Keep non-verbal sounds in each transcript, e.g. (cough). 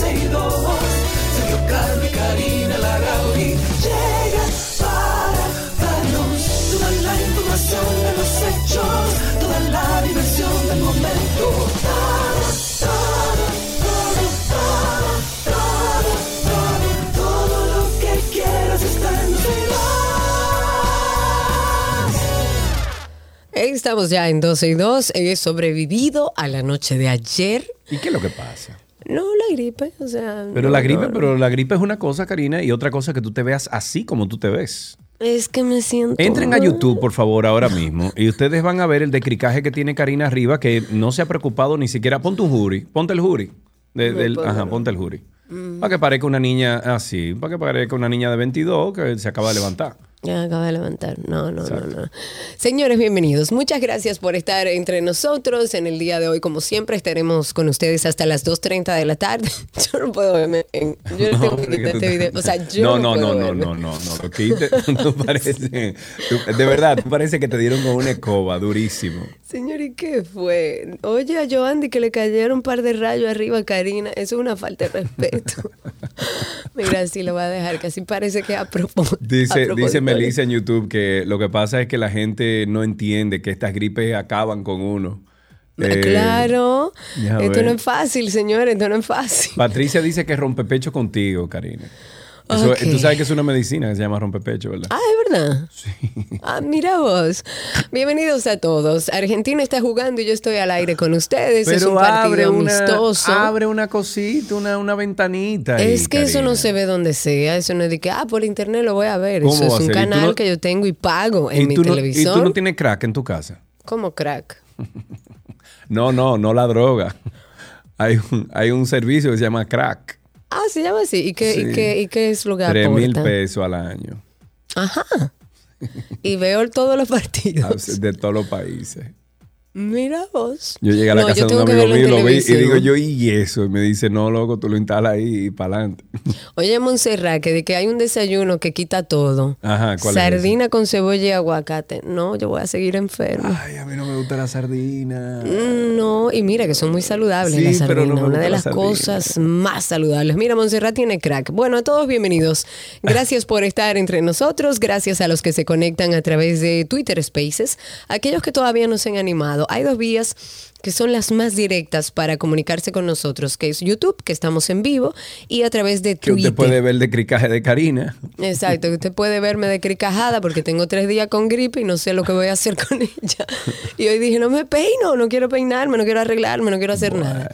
12, ya comienza 12 y 2. Sergio Carlos y Karina Larrauri llega para darnos toda la información de los hechos, toda la diversión del momento. Todo, todo, todo, todo, todo, todo, todo lo que quieras está en 12 y 2. Estamos ya en 12 y 2. He sobrevivido a la noche de ayer. ¿Y qué es lo que pasa? No, la gripe, o sea. Pero no, la gripe, no, pero la gripe es una cosa, Karina, y otra cosa que tú te veas así como tú te ves. Es que me siento. Entren a. YouTube, por favor, ahora mismo, y ustedes van a ver el decricaje que tiene Karina arriba, que no se ha preocupado ni siquiera. Ponte un jury, ponte el jury. De- del- ajá, ponte el jury. Para que parezca una niña así, para que parezca una niña de 22 que se acaba de levantar. Ya acaba de levantar. No, no, no, no. Señores, bienvenidos. Muchas gracias por estar entre nosotros. En el día de hoy, como siempre, estaremos con ustedes hasta las 2.30 de la tarde. (laughs) Yo no puedo verme en... Yo no tengo que quitar este te- video. O sea, yo no, no, no, no, no, no, no, no. (laughs) Tú parece, tú- de verdad, tú parece que te dieron con una escoba, durísimo. Señor, ¿y qué fue? Oye, a Joandy que le cayeron un par de rayos arriba a Karina. Eso es una falta de respeto. (laughs) Mira, así lo voy a dejar, así parece que a propósito. Dice, a propósito. dice Melissa en YouTube que lo que pasa es que la gente no entiende que estas gripes acaban con uno. Eh, claro. Esto no es fácil, señores. Esto no es fácil. Patricia dice que rompe pecho contigo, Karina. Eso-. Tú sabes que es una medicina que se llama rompepecho, ¿verdad? Ah, es verdad. Sí. Ah, mira vos. Bienvenidos a todos. Argentina está jugando y yo estoy al aire con ustedes. es un partido una, amistoso. abre una cosita, una, una ventanita. ahí, es que eso no se ve donde sea. Eso no es de que, ah, por internet lo voy a ver. ¿Cómo Eso es a un canal no- que yo tengo y pago en ¿Y mi no- televisor. ¿Y tú no tienes crack en tu casa? Como crack. (laughs) No, no, no la droga. Hay un, hay un servicio que se llama crack. Ah, se llama así. ¿Y qué, Sí. y qué, y qué es lo que Tres mil aporta? pesos al año. Ajá. Y veo todos los (laughs) partidos. De todos los países. Mira vos. Yo llegué a la No, casa de un amigo mío y lo vi y digo yo, ¿y eso? Y me dice, no, loco, tú lo instalas ahí y para adelante. (laughs) Oye, Montserrat, que de que hay un desayuno que quita todo. Ajá, ¿cuál es Sardina con cebolla y aguacate. No, yo voy a seguir enfermo. Ay, a mí no me gusta la sardina. Mm, No, y mira que son muy saludables Sí, las no sardinas, una de la las cosas más saludables. Mira, Montserrat tiene crack. Bueno, a todos bienvenidos. Gracias por estar entre nosotros, gracias a los que se conectan a través de Twitter Spaces, aquellos que todavía no se han animado. Hay dos vías que son las más directas para comunicarse con nosotros, que es YouTube, que estamos en vivo, y a través de Que Twitter. usted puede ver el decricaje de Karina. Exacto, que usted puede verme de cricajada porque tengo tres días con gripe y no sé lo que voy a hacer con ella. Y hoy dije, no me peino, no quiero peinarme, no quiero arreglarme, no quiero hacer nada.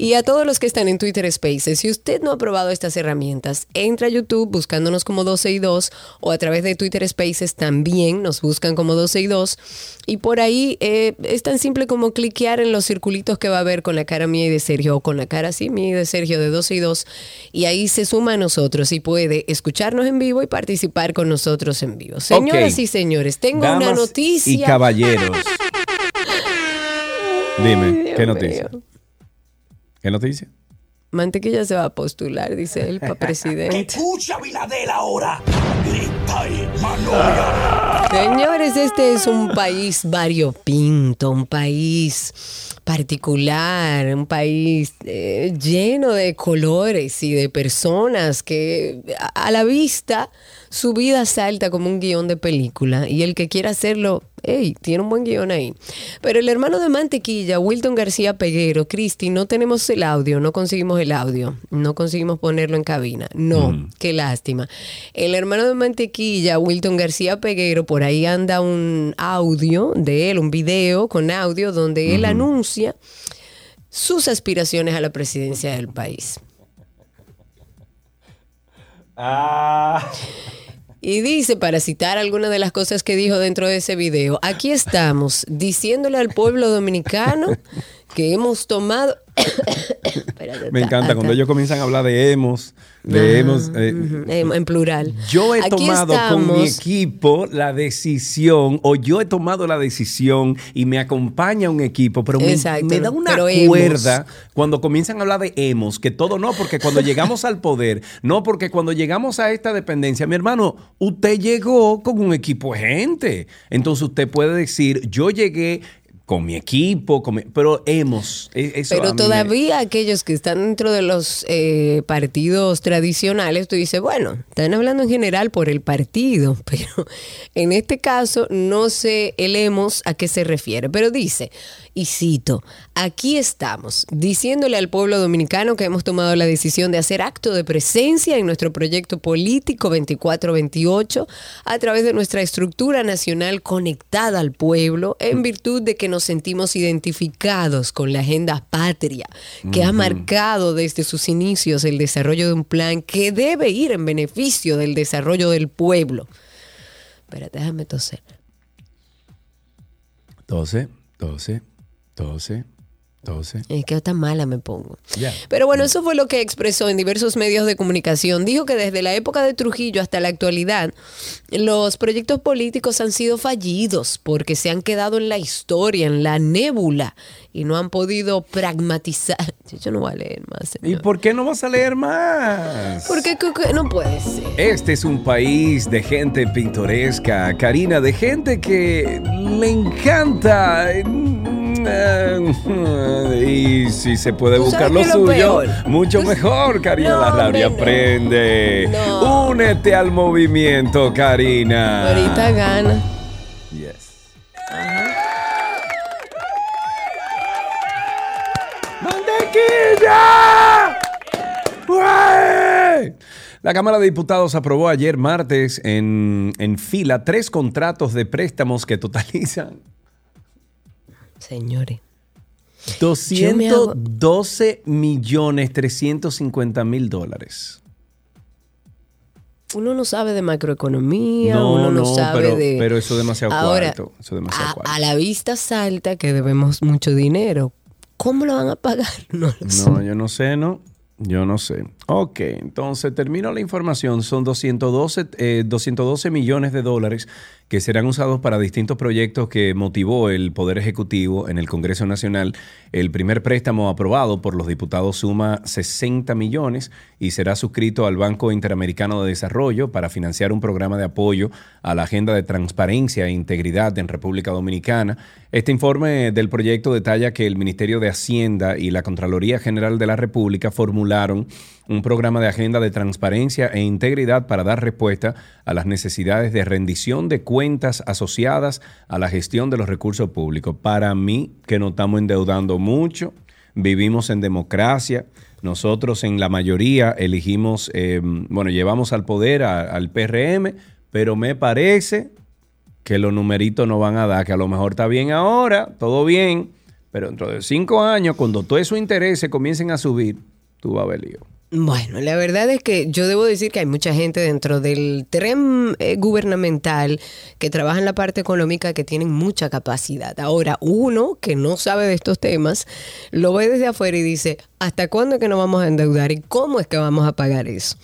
Y a todos los que están en Twitter Spaces, si usted no ha probado estas herramientas, entra a YouTube buscándonos como 12 y 2 o a través de Twitter Spaces también nos buscan como 12 y 2. Y por ahí eh, es tan simple como cliquear en los circulitos que va a ver con la cara mía y de Sergio o con la cara así mía y de Sergio de 12 y 2 y ahí se suma a nosotros y puede escucharnos en vivo y participar con nosotros en vivo. Señoras y señores, tengo una noticia. Y caballeros. (laughs) Dime, Ay, ¿qué noticia? mío. ¿Qué noticia? Mantequilla se va a postular, dice él, para presidente. (laughs) Escucha, Viladel, ahora. Grita y. Señores, este es un país variopinto, un país particular, un país eh, lleno de colores y de personas que a, a la vista su vida salta como un guion de película y el que quiera hacerlo, hey, tiene un buen guion ahí. Pero el hermano de Mantequilla, Wilton García Peguero, Cristi, no tenemos el audio, no conseguimos el audio, no conseguimos ponerlo en cabina. No, qué lástima. El hermano de Mantequilla, Wilton García Peguero, por ahí anda un audio de él, un video con audio donde él anuncia sus aspiraciones a la presidencia del país. Y dice, para citar algunas de las cosas que dijo dentro de ese video, aquí estamos diciéndole al pueblo dominicano que hemos tomado... Me ta- encanta ta- cuando ellos comienzan a hablar de hemos, de hemos. eh, Ujú, en, plural. Yo he Aquí tomado con mi equipo la decisión, o yo he tomado la decisión y me acompaña un equipo, pero me, me da una hemos. cuerda cuando comienzan a hablar de hemos, que todo no, porque cuando llegamos al poder, no, porque cuando llegamos a esta dependencia, mi hermano, usted llegó con un equipo de gente. Entonces usted puede decir, yo llegué con mi equipo, con mi- pero hemos. e- eso Pero me- todavía aquellos que están dentro de los eh, partidos tradicionales, tú dices, bueno, están hablando en general por el partido, (laughs) pero en este caso no sé el hemos a qué se refiere, pero dice, y cito, aquí estamos, diciéndole al pueblo dominicano que hemos tomado la decisión de hacer acto de presencia en nuestro proyecto político 2428 a través de nuestra estructura nacional conectada al pueblo en virtud de que nos sentimos identificados con la agenda patria que ha marcado desde sus inicios el desarrollo de un plan que debe ir en beneficio del desarrollo del pueblo. Espérate, déjame toser. 12, 12, 12, 12. Es que tan mala me pongo. Pero bueno, eso fue lo que expresó en diversos medios de comunicación. Dijo que desde la época de Trujillo hasta la actualidad, los proyectos políticos han sido fallidos porque se han quedado en la historia, en la nébula, y no han podido pragmatizar. (laughs) Yo no voy a leer más. ¿Y por qué no vas a leer más? Porque no puede ser. Este es un país de gente pintoresca, Karina, de gente que le encanta. (laughs) Y si se puede ¿Tú buscar lo suyo, mucho mejor, Karina No, Larrauri. Aprende. No. Únete al movimiento, Karina. Ahorita gana. Yes. ¡Mantequilla! ¡Güey! La Cámara de Diputados aprobó ayer martes en, en fila tres contratos de préstamos que totalizan Señores. Yo me hago- 212 millones 350 mil dólares. Uno no sabe de macroeconomía, uno no, sabe pero, de... pero eso es demasiado Ahora, cuarto. Eso es demasiado a, cuarto. a la vista salta que debemos mucho dinero. ¿Cómo lo van a pagar? (laughs) No lo sé. No, yo no sé, ¿no? Yo no sé. Ok, entonces termino la información. Son 212, eh, 212 millones de dólares que serán usados para distintos proyectos que motivó el Poder Ejecutivo en el Congreso Nacional. El primer préstamo aprobado por los diputados suma 60 millones y será suscrito al Banco Interamericano de Desarrollo para financiar un programa de apoyo a la agenda de transparencia e integridad en República Dominicana. Este informe del proyecto detalla que el Ministerio de Hacienda y la Contraloría General de la República formularon un programa de agenda de transparencia e integridad para dar respuesta a las necesidades de rendición de cuentas asociadas a la gestión de los recursos públicos. Para mí, que nos estamos endeudando mucho, vivimos en democracia, nosotros en la mayoría elegimos, eh, bueno, llevamos al poder al PRM, pero me parece que los numeritos no van a dar, que a lo mejor está bien ahora, todo bien, pero dentro de cinco años, cuando todos esos intereses comiencen a subir, tú vas a ver lío. Bueno, la verdad es que yo debo decir que hay mucha gente dentro del tren eh, gubernamental que trabaja en la parte económica que tienen mucha capacidad. Ahora, uno que no sabe de estos temas, lo ve desde afuera y dice, ¿hasta cuándo es que nos vamos a endeudar y cómo es que vamos a pagar eso?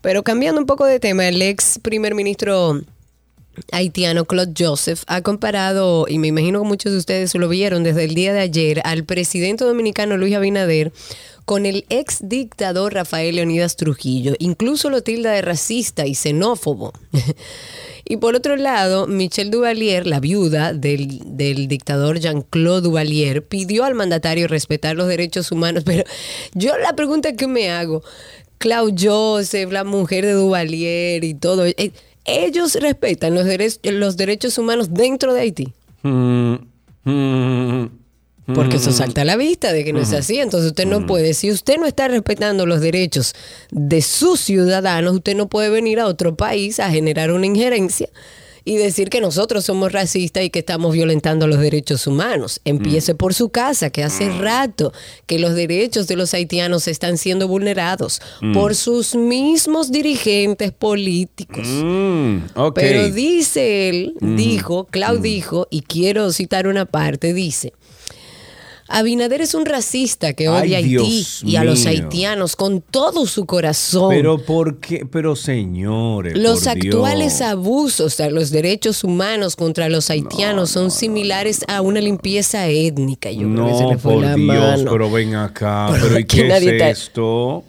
Pero cambiando un poco de tema, el ex primer ministro haitiano Claude Joseph ha comparado, y me imagino que muchos de ustedes lo vieron desde el día de ayer, al presidente dominicano Luis Abinader con el ex dictador Rafael Leonidas Trujillo. Incluso lo tilda de racista y xenófobo. (laughs) y por otro lado, Michelle Duvalier, la viuda del, del dictador Jean-Claude Duvalier, pidió al mandatario respetar los derechos humanos. (laughs) Pero yo la pregunta que me hago, Claude Joseph, la mujer de Duvalier y todo, eh, ellos respetan los, derechos los derechos humanos dentro de Haití. Mm, Porque eso salta a la vista de que no es así. Entonces usted no puede, si usted no está respetando los derechos de sus ciudadanos, usted no puede venir a otro país a generar una injerencia y decir que nosotros somos racistas y que estamos violentando los derechos humanos. Empiece por su casa, que hace rato que los derechos de los haitianos están siendo vulnerados por sus mismos dirigentes políticos. mm. Pero dice él, dijo, Clau dijo, y quiero citar una parte, dice, Abinader es un racista que Ay, odia a Haití Dios y a los mío. haitianos con todo su corazón. Pero ¿por qué? Pero señores. los por actuales Dios. abusos a los derechos humanos contra los haitianos son similares a una limpieza étnica. Yo creo que se No, le fue por la Dios, mano. pero ven acá. (laughs) Pero Pero, ¿y aquí qué es esto?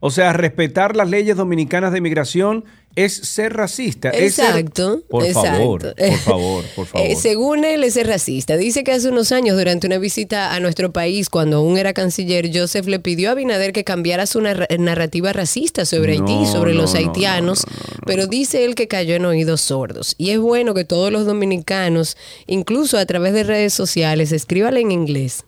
O sea, respetar las leyes dominicanas de migración es ser racista. es ser- Exacto. Por exacto. favor, por favor, por (laughs) favor. Eh, según él, es racista. Dice que hace unos años, durante una visita a nuestro país, cuando aún era canciller, Joseph le pidió a Abinader que cambiara su narra- narrativa racista sobre No, Haití, sobre no, los no, haitianos, pero dice él que cayó en oídos sordos. Y es bueno que todos los dominicanos, incluso a través de redes sociales, escríbanle en inglés.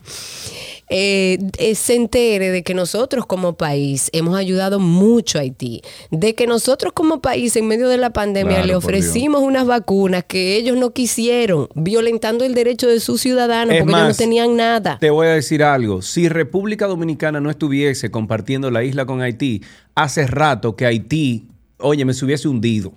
Eh, eh, se entere de que nosotros como país hemos ayudado mucho a Haití, de que nosotros como país en medio de la pandemia Claro, le ofrecimos unas vacunas que ellos no quisieron, violentando el derecho de sus ciudadanos Es porque ellos no tenían nada. Te voy a decir algo. Si República Dominicana no estuviese compartiendo la isla con Haití, hace rato que Haití, oye, me se hubiese hundido.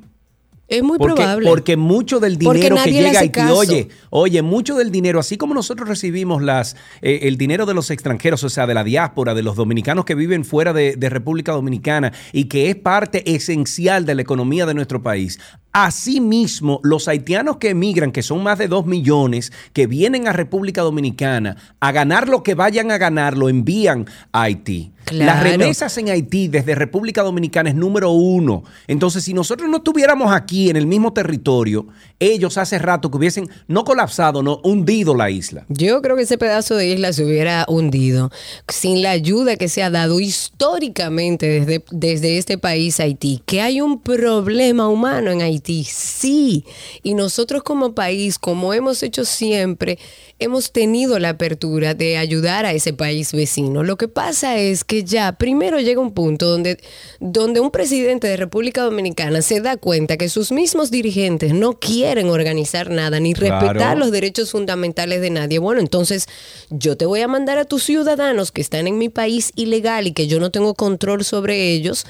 Es muy Porque, probable. porque mucho del dinero que llega a Haití, caso. oye, oye, mucho del dinero, así como nosotros recibimos las, eh, el dinero de los extranjeros, o sea, de la diáspora, de los dominicanos que viven fuera de, de República Dominicana y que es parte esencial de la economía de nuestro país. Asimismo, los haitianos que emigran, que son más de dos millones, que vienen a República Dominicana a ganar lo que vayan a ganar, lo envían a Haití. Las remesas en Haití desde República Dominicana es número uno. Entonces, si nosotros no estuviéramos aquí en el mismo territorio, ellos hace rato que hubiesen no colapsado, no hundido la isla. Yo creo que ese pedazo de isla se hubiera hundido sin la ayuda que se ha dado históricamente desde, desde este país Haití. Que hay un problema humano en Haití, sí. Y nosotros como país, como hemos hecho siempre, hemos tenido la apertura de ayudar a ese país vecino. Lo que pasa es que ya primero llega un punto donde, donde un presidente de República Dominicana se da cuenta que sus mismos dirigentes no quieren organizar nada ni Claro. respetar los derechos fundamentales de nadie. Bueno, entonces yo te voy a mandar a tus ciudadanos que están en mi país ilegal y que yo no tengo control sobre ellos.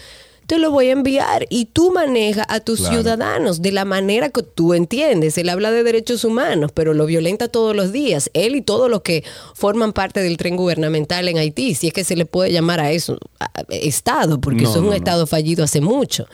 Te lo voy a enviar y tú manejas a tus Claro. ciudadanos de la manera que tú entiendes. Él habla de derechos humanos, pero lo violenta todos los días. Él y todos los que forman parte del tren gubernamental en Haití, si es que se le puede llamar a eso a- Estado, porque No, eso es un no. Estado fallido hace mucho.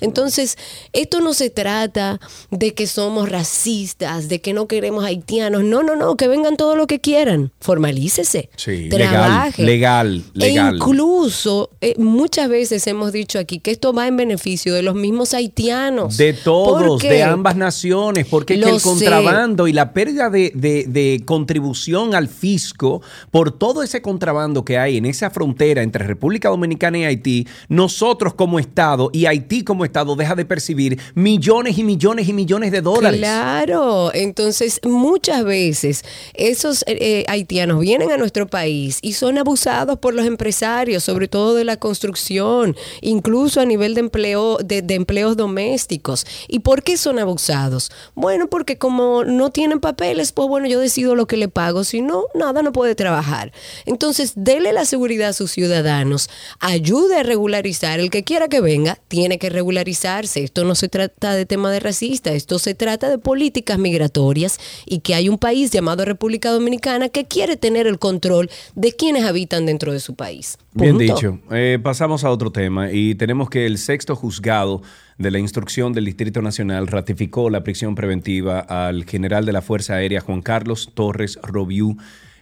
Entonces, esto no se trata de que somos racistas, de que no queremos haitianos. No, no, no, que vengan todo lo que quieran. Formalícese. Sí, trabaje. legal, legal, legal. E incluso, eh, muchas veces hemos dicho aquí que esto va en beneficio de los mismos haitianos. De todos, de ambas naciones, porque es que el sé. contrabando y la pérdida de, de- de contribución al fisco por todo ese contrabando que hay en esa frontera entre República Dominicana y Haití, nosotros como Estado y Haití como Estado deja de percibir millones y millones y millones de dólares. Claro, entonces muchas veces esos eh, eh, haitianos vienen a nuestro país y son abusados por los empresarios, sobre todo de la construcción, incluso a nivel de empleo de, de empleos domésticos. ¿Y por qué son abusados? Bueno, porque como no tienen papeles, pues bueno, yo decido lo que le pago, si no, nada, no puede trabajar. Entonces, dele la seguridad a sus ciudadanos, ayude a regularizar, el que quiera que venga, tiene que regularizarse. Esto no se trata de tema de racista, esto se trata de políticas migratorias y que hay un país llamado República Dominicana que quiere tener el control de quienes habitan dentro de su país. Bien dicho. Eh, pasamos a otro tema y tenemos que el sexto juzgado de la instrucción del Distrito Nacional ratificó la prisión preventiva al general de la Fuerza Aérea Juan Carlos Torres Robiú,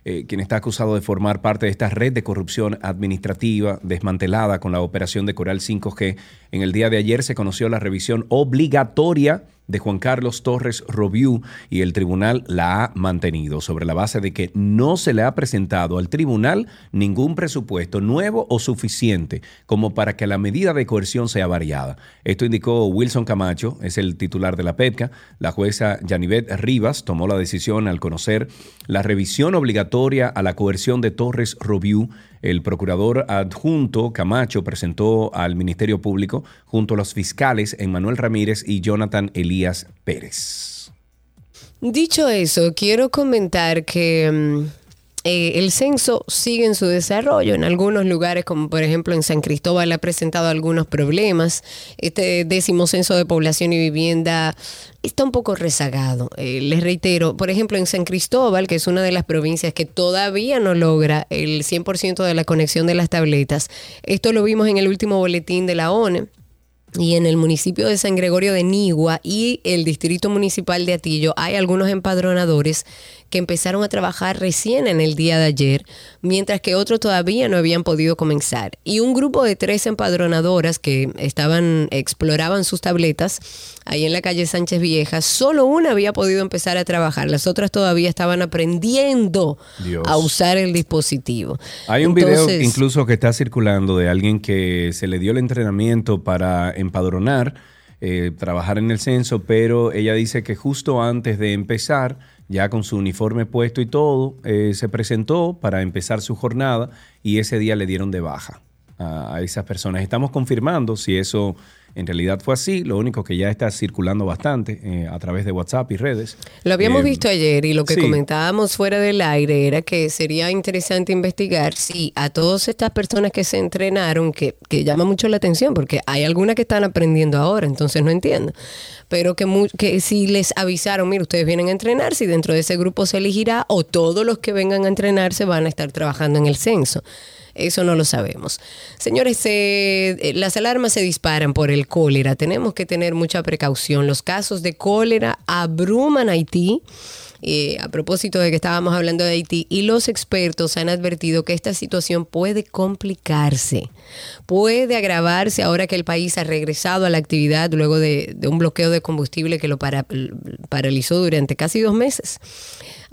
eh, quien está acusado de formar parte de esta red de corrupción administrativa desmantelada con la operación de Coral 5G. En el día de ayer se conoció la revisión obligatoria de Juan Carlos Torres Robiú y el tribunal la ha mantenido sobre la base de que no se le ha presentado al tribunal ningún presupuesto nuevo o suficiente como para que la medida de coerción sea variada. Esto indicó Wilson Camacho, es el titular de la PEPCA. La jueza Yanivet Rivas tomó la decisión al conocer la revisión obligatoria a la coerción de Torres Robiú. El procurador adjunto Camacho presentó al Ministerio Público junto a los fiscales Emmanuel Ramírez y Jonathan Elías Pérez. Dicho eso, quiero comentar que mm, eh, el censo sigue en su desarrollo. En algunos lugares, como por ejemplo en San Cristóbal, ha presentado algunos problemas. Este décimo censo de población y vivienda está un poco rezagado. Eh, les reitero, por ejemplo, en San Cristóbal, que es una de las provincias que todavía no logra el 100% de la conexión de las tabletas, esto lo vimos en el último boletín de la ONE y en el municipio de San Gregorio de Nigua y el distrito municipal de Atillo hay algunos empadronadores que empezaron a trabajar recién en el día de ayer, mientras que otros todavía no habían podido comenzar. Y un grupo de tres empadronadoras que estaban, exploraban sus tabletas ahí en la calle Sánchez Vieja, solo una había podido empezar a trabajar, las otras todavía estaban aprendiendo Dios. a usar el dispositivo. Hay un video incluso que está circulando de alguien que se le dio el entrenamiento para empadronar, eh, trabajar en el censo, pero ella dice que justo antes de empezar, ya con su uniforme puesto y todo, eh, se presentó para empezar su jornada y ese día le dieron de baja a, a esas personas. Estamos confirmando si eso en realidad fue así, lo único que ya está circulando bastante eh, a través de WhatsApp y redes. Lo habíamos Eh, visto ayer y lo que sí. comentábamos fuera del aire era que sería interesante investigar si a todas estas personas que se entrenaron, que, que llama mucho la atención, porque hay algunas que están aprendiendo ahora, entonces no entiendo, pero que, mu- que si les avisaron, mire, ustedes vienen a entrenar, si dentro de ese grupo se elegirá o todos los que vengan a entrenarse van a estar trabajando en el censo. Eso no lo sabemos. Señores, se- eh, las alarmas se disparan por el cólera. Tenemos que tener mucha precaución. Los casos de cólera abruman Haití. eh, a propósito de que estábamos hablando de Haití, y los expertos han advertido que esta situación puede complicarse, puede agravarse ahora que el país ha regresado a la actividad luego de, un bloqueo de combustible que lo para- paralizó durante casi dos meses.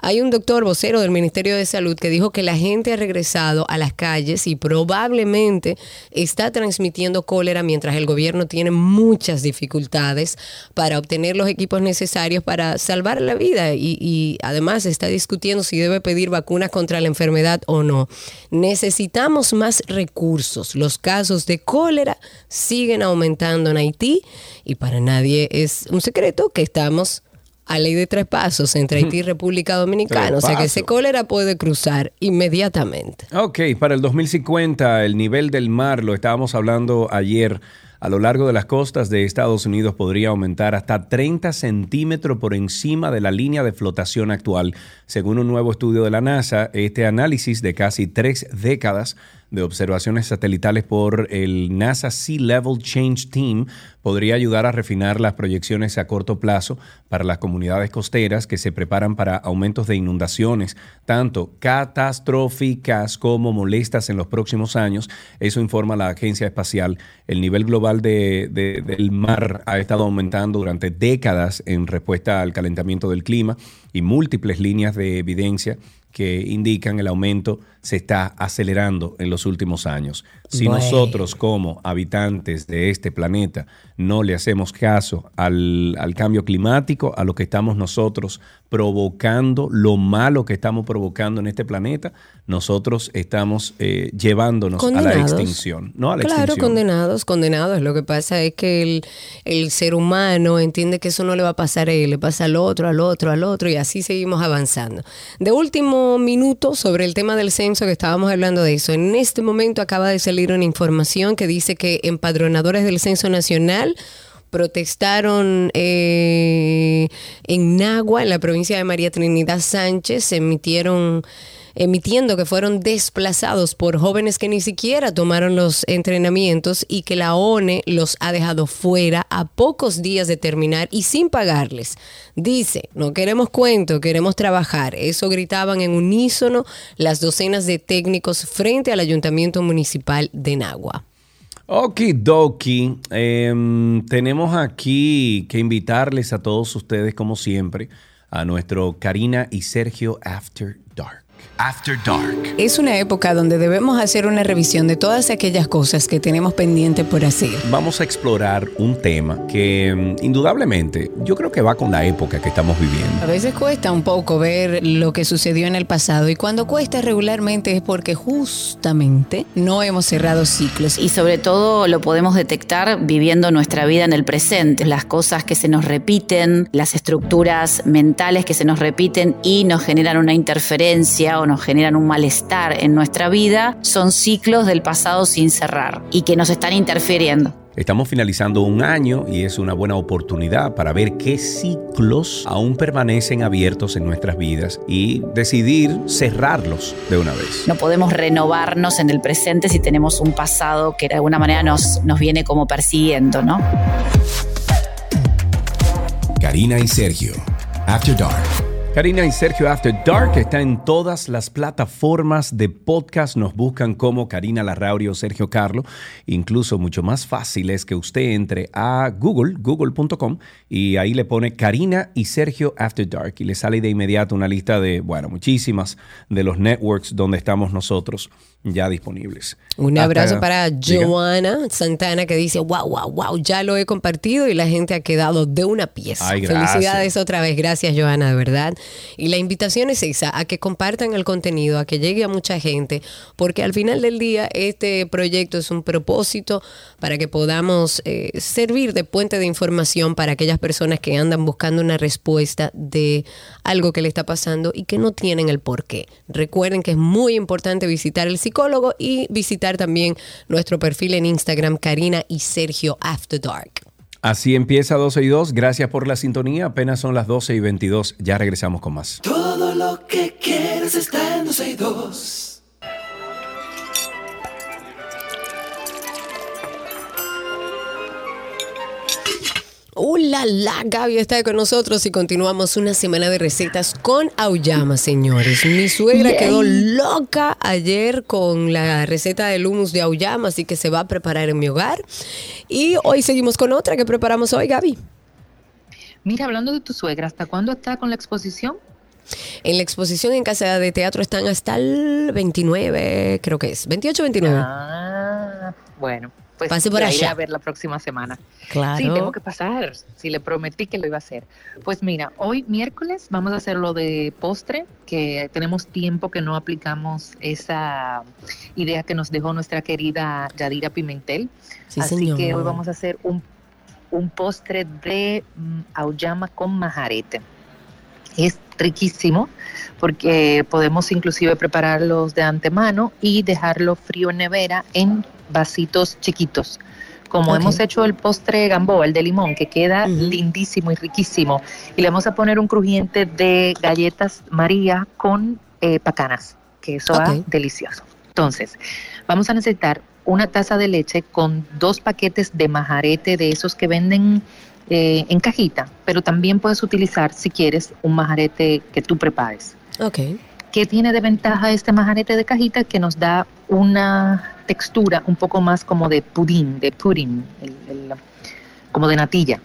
Hay un doctor vocero del Ministerio de Salud que dijo que la gente ha regresado a las calles y probablemente está transmitiendo cólera mientras el gobierno tiene muchas dificultades para obtener los equipos necesarios para salvar la vida y, además está discutiendo si debe pedir vacunas contra la enfermedad o no. Necesitamos más recursos. Casos de cólera siguen aumentando en Haití y para nadie es un secreto que estamos a ley de tres pasos entre Haití y (laughs) República Dominicana. O sea que ese cólera puede cruzar inmediatamente. Ok, para el 2050 el nivel del mar, lo estábamos hablando ayer, a lo largo de las costas de Estados Unidos podría aumentar hasta 30 centímetros por encima de la línea de flotación actual. Según un nuevo estudio de la NASA, este análisis de casi tres décadas de observaciones satelitales por el NASA Sea Level Change Team podría ayudar a refinar las proyecciones a corto plazo para las comunidades costeras que se preparan para aumentos de inundaciones, tanto catastróficas como molestas en los próximos años. Eso informa la agencia espacial. El nivel global de- de- del mar ha estado aumentando durante décadas en respuesta al calentamiento del clima y múltiples líneas de evidencia que indican el aumento se está acelerando en los últimos años. Si Bueno. nosotros como habitantes de este planeta no le hacemos caso al, al cambio climático, a lo que estamos nosotros provocando, lo malo que estamos provocando en este planeta, nosotros estamos eh, llevándonos a la extinción. No a la claro, extinción. condenados, condenados. Lo que pasa es que el, el ser humano entiende que eso no le va a pasar a él, le pasa al otro, al otro, al otro, y así seguimos avanzando. De último minuto, sobre el tema del censo, que estábamos hablando de eso, en este momento acaba de salir una información que dice que empadronadores del Censo Nacional protestaron eh, en Nagua, en la provincia de María Trinidad Sánchez, emitieron emitiendo que fueron desplazados por jóvenes que ni siquiera tomaron los entrenamientos y que la ONE los ha dejado fuera a pocos días de terminar y sin pagarles. Dice, no queremos cuento, queremos trabajar. Eso gritaban en unísono las docenas de técnicos frente al ayuntamiento municipal de Nagua. Okidoki, em, tenemos aquí que invitarles a todos ustedes, como siempre, a nuestro Karina y Sergio After. After Dark. Es una época donde debemos hacer una revisión de todas aquellas cosas que tenemos pendiente por hacer. Vamos a explorar un tema que em, indudablemente yo creo que va con la época que estamos A viviendo. veces cuesta un poco ver lo que sucedió en el pasado y cuando cuesta regularmente es porque justamente no hemos cerrado ciclos. Y sobre todo lo podemos detectar viviendo nuestra vida en el presente, las cosas que se nos repiten, las estructuras mentales que se nos repiten y nos generan una interferencia o nos generan un malestar en nuestra vida, son ciclos del pasado sin cerrar y que nos están interfiriendo. Estamos finalizando un año y es una buena oportunidad para ver qué ciclos aún permanecen abiertos en nuestras vidas y decidir cerrarlos de una vez. No podemos renovarnos en el presente si tenemos un pasado que de alguna manera nos, nos viene como persiguiendo, ¿no? Karina y Sergio, After Dark. Karina y Sergio After Dark está en todas las plataformas de podcast. Nos buscan como Karina Larrauri o Sergio Carlo. Incluso mucho más fácil es que usted entre a Google, google.com, y ahí le pone Karina y Sergio After Dark y le sale de inmediato una lista de, bueno, muchísimas de los networks donde estamos nosotros ya disponibles. Un abrazo para Joana Santana que dice, wow, wow, wow, ya lo he compartido y la gente ha quedado de una pieza. Felicidades otra vez, gracias Joana, de verdad. Y la invitación es esa, a que compartan el contenido, a que llegue a mucha gente, porque al final del día este proyecto es un propósito para que podamos eh, servir de puente de información para aquellas personas que andan buscando una respuesta de algo que le está pasando y que no tienen el por qué. Recuerden que es muy importante visitar el psicólogo y visitar también nuestro perfil en Instagram, Karina y Sergio After Dark. Así empieza 12 y 2. Gracias por la sintonía. Apenas son las 12 y 22. Ya regresamos con más. Todo lo que quieres está en 12 y 2. Hola, la Gaby está con nosotros y continuamos una semana de recetas con Auyama, señores. Mi suegra quedó loca ayer con la receta del hummus de Auyama, así que se va a preparar en mi hogar. Y hoy seguimos con otra que preparamos hoy, Gaby. Mira, hablando de tu suegra, ¿hasta cuándo está con la exposición? En la exposición en Casa de Teatro están hasta el 29, creo que es, 28-29. Ah, bueno, pues Pase por iré allá. a ver la próxima semana. Claro. Sí, tengo que pasar. Si le prometí que lo iba a hacer. Pues mira, hoy miércoles vamos a hacer lo de postre, que tenemos tiempo que no aplicamos esa idea que nos dejó nuestra querida Yadira Pimentel. Sí, Así señor. que hoy vamos a hacer un, un postre de mm, auyama con majarete. Es riquísimo porque podemos inclusive prepararlos de antemano y dejarlo frío en nevera en vasitos chiquitos. Como hemos hecho el postre gamboa, el de limón, que queda lindísimo y riquísimo. Y le vamos a poner un crujiente de galletas María con eh, pacanas, que eso va delicioso. Entonces, vamos a necesitar una taza de leche con dos paquetes de majarete de esos que venden eh, en cajita, pero también puedes utilizar, si quieres, un majarete que tú prepares. Ok. ¿Qué tiene de ventaja este majarete de cajita? Que nos da una textura un poco más como de pudín, de pudding, el- el- como de natilla,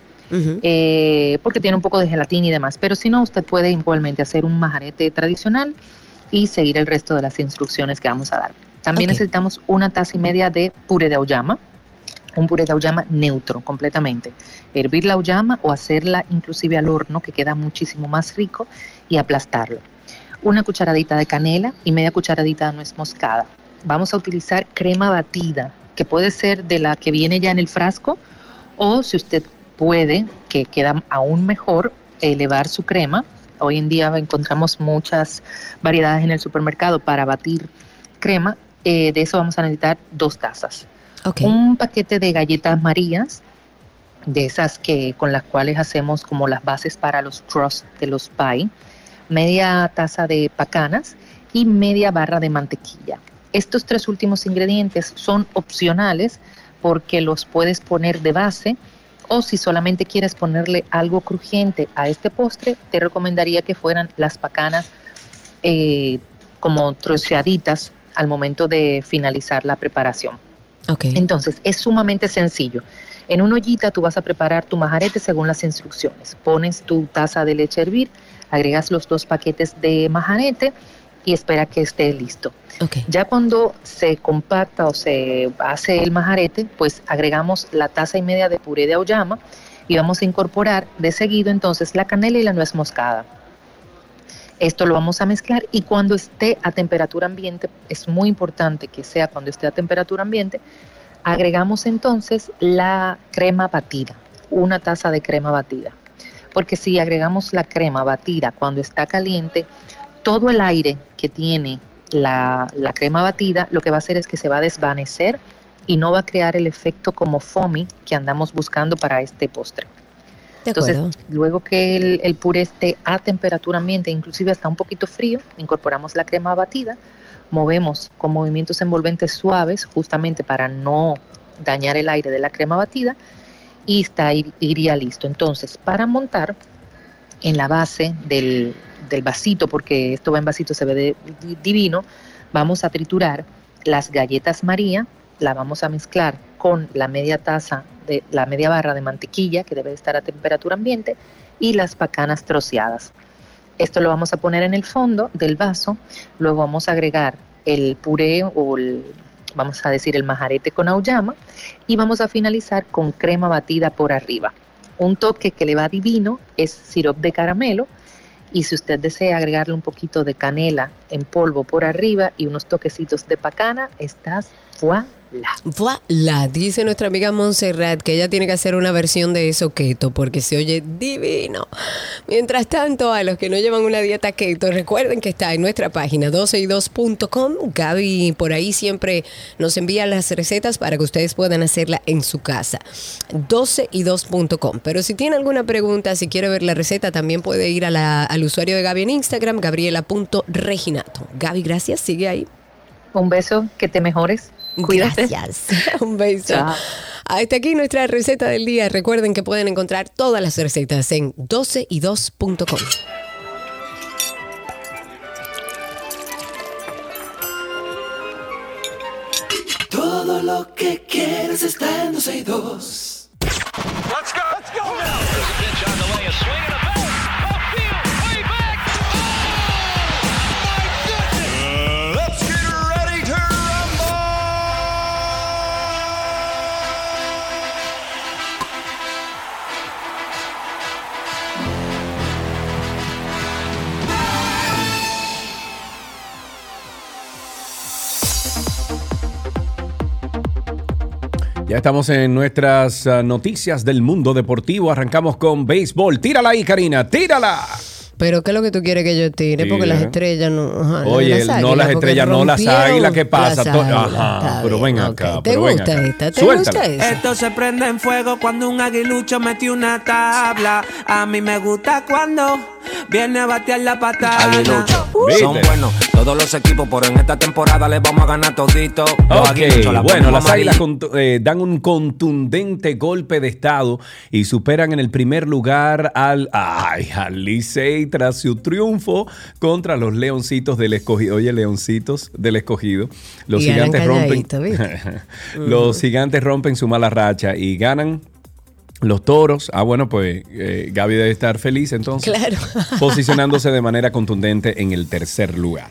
eh, porque tiene un poco de gelatina y demás. Pero si no, usted puede igualmente hacer un majarete tradicional y seguir el resto de las instrucciones que vamos a dar. También necesitamos una taza y media de puré de auyama, un puré de auyama neutro completamente. Hervir la auyama o hacerla inclusive al horno, que queda muchísimo más rico, y aplastarlo. Una cucharadita de canela y media cucharadita de nuez moscada. Vamos a utilizar crema batida, que puede ser de la que viene ya en el frasco, o si usted puede, que queda aún mejor, elevar su crema. Hoy en día encontramos muchas variedades en el supermercado para batir crema. Eh, de eso vamos a necesitar dos tazas un paquete de galletas marías, de esas que con las cuales hacemos como las bases para los crusts de los pie, media taza de pacanas y media barra de mantequilla. Estos tres últimos ingredientes son opcionales porque los puedes poner de base o si solamente quieres ponerle algo crujiente a este postre, te recomendaría que fueran las pacanas eh, como troceaditas al momento de finalizar la preparación. Ok. Entonces, es sumamente sencillo. En una ollita tú vas a preparar tu majarete según las instrucciones. Pones tu taza de leche a hervir, agregas los dos paquetes de majarete y espera que esté listo. Ok. Ya cuando se compacta o se hace el majarete, pues agregamos la taza y media de puré de auyama y vamos a incorporar de seguido entonces la canela y la nuez moscada. Esto lo vamos a mezclar y cuando esté a temperatura ambiente, es muy importante que sea cuando esté a temperatura ambiente, agregamos entonces la crema batida, una taza de crema batida. Porque si agregamos la crema batida cuando está caliente, todo el aire que tiene la, la crema batida, lo que va a hacer es que se va a desvanecer y no va a crear el efecto como foamy que andamos buscando para este postre. De Entonces, acuerdo. luego que el, el puré esté a temperatura ambiente, inclusive hasta un poquito frío, incorporamos la crema batida, movemos con movimientos envolventes suaves, justamente para no dañar el aire de la crema batida, y está, ir- iría listo. Entonces, para montar en la base del, del vasito, porque esto va en vasito, se ve divino, vamos a triturar las galletas María, la vamos a mezclar con la media taza de la media barra de mantequilla que debe estar a temperatura ambiente y las pacanas troceadas. Esto lo vamos a poner en el fondo del vaso, luego vamos a agregar el puré o el, vamos a decir el majarete con auyama y vamos a finalizar con crema batida por arriba. Un toque que le va divino es sirop de caramelo y si usted desea agregarle un poquito de canela en polvo por arriba y unos toquecitos de pacana, estás voilà. Voilà, dice nuestra amiga Montserrat que ella tiene que hacer una versión de eso keto porque se oye divino. Mientras tanto, a los que no llevan una dieta keto, recuerden que está en nuestra página 12y2.com. Gaby por ahí siempre nos envía las recetas para que ustedes puedan hacerla en su casa. 12y2.com. Pero si tiene alguna pregunta, si quiere ver la receta, también puede ir al usuario de Gaby en Instagram, gabriela.reginato. Gaby, gracias, sigue ahí. Un beso, que te mejores. Cuídate. Gracias. (laughs) Un beso. Chao. Hasta aquí nuestra receta del día. Recuerden que pueden encontrar todas las recetas en 12y2.com. Todo lo que quieres está en 12 y 2. Ya estamos en nuestras ah, noticias del mundo deportivo. Arrancamos con béisbol. Tírala ahí, Karina, tírala. Pero ¿qué es lo que tú quieres que yo tire? Porque las estrellas no... ajá, Oye, las no las estrellas, no las águilas, ¿qué pasa? las To- águilas. Ajá, pero bien, ven acá, ¿Te pero ven gusta acá. esta? ¿Te Suéltala. gusta esta? Esto se prende en fuego cuando un aguilucho metió una tabla. A mí me gusta cuando viene a batear la patada. ¿Viste? Son buenos todos los equipos, pero en esta temporada les vamos a ganar todito. Los la bueno, las águilas eh, dan un contundente golpe de estado y superan en el primer lugar al, ay, al Licey tras su triunfo contra los Leoncitos del Escogido. Oye, Leoncitos del Escogido. Los Y gigantes rompen. (laughs) los gigantes rompen su mala racha y ganan. Los toros, ah bueno, pues eh, Gaby debe estar feliz entonces, Claro. posicionándose de manera contundente en el tercer lugar.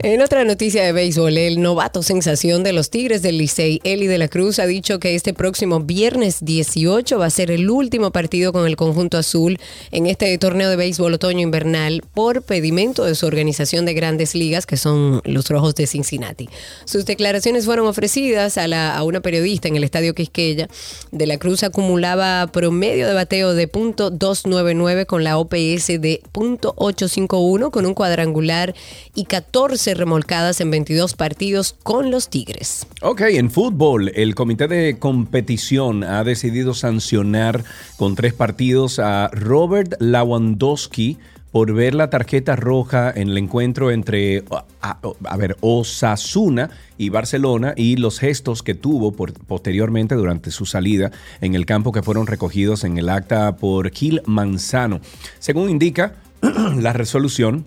En otra noticia de béisbol, el novato sensación de los Tigres del Licey, Eli de la Cruz, ha dicho que este próximo viernes 18 va a ser el último partido con el conjunto azul en este torneo de béisbol otoño-invernal por pedimento de su organización de grandes ligas, que son los Rojos de Cincinnati. Sus declaraciones fueron ofrecidas a, una periodista en el Estadio Quisqueya. De la Cruz acumulaba promedio de bateo de .299 con la OPS de .851 con un cuadrangular y 14 remolcadas en 22 partidos con los Tigres. Ok, en fútbol, el comité de competición ha decidido sancionar con tres partidos a Robert Lewandowski por ver la tarjeta roja en el encuentro entre, a, ver, Osasuna y Barcelona y los gestos que tuvo posteriormente durante su salida en el campo que fueron recogidos en el acta por Gil Manzano. Según indica (clears throat) la resolución,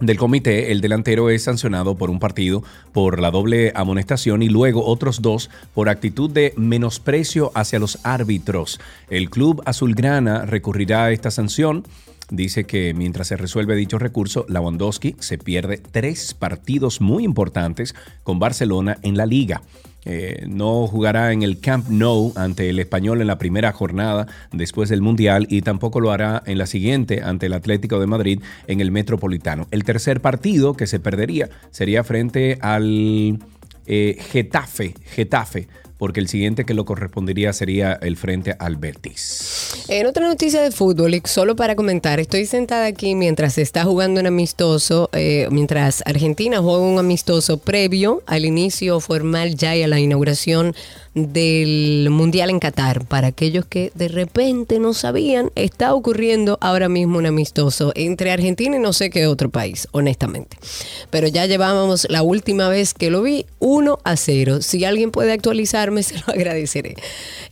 del comité, el delantero es sancionado por un partido por la doble amonestación y luego otros dos por actitud de menosprecio hacia los árbitros. El club azulgrana recurrirá a esta sanción. Dice que mientras se resuelve dicho recurso, Lewandowski se pierde tres partidos muy importantes con Barcelona en la liga. Eh, no jugará en el Camp Nou ante el español en la primera jornada después del Mundial y tampoco lo hará en la siguiente ante el Atlético de Madrid en el Metropolitano. El tercer partido que se perdería sería frente al eh, Getafe, Getafe porque el siguiente que lo correspondería sería el frente al Betis. En otra noticia de fútbol, y solo para comentar, estoy sentada aquí mientras se está jugando un amistoso, eh, mientras Argentina juega un amistoso previo al inicio formal ya y a la inauguración del Mundial en Qatar. Para aquellos que de repente no sabían, está ocurriendo ahora mismo un amistoso entre Argentina y no sé qué otro país, honestamente. Pero ya llevábamos la última vez que lo vi 1 a 0. Si alguien puede actualizarme, (laughs) se lo agradeceré.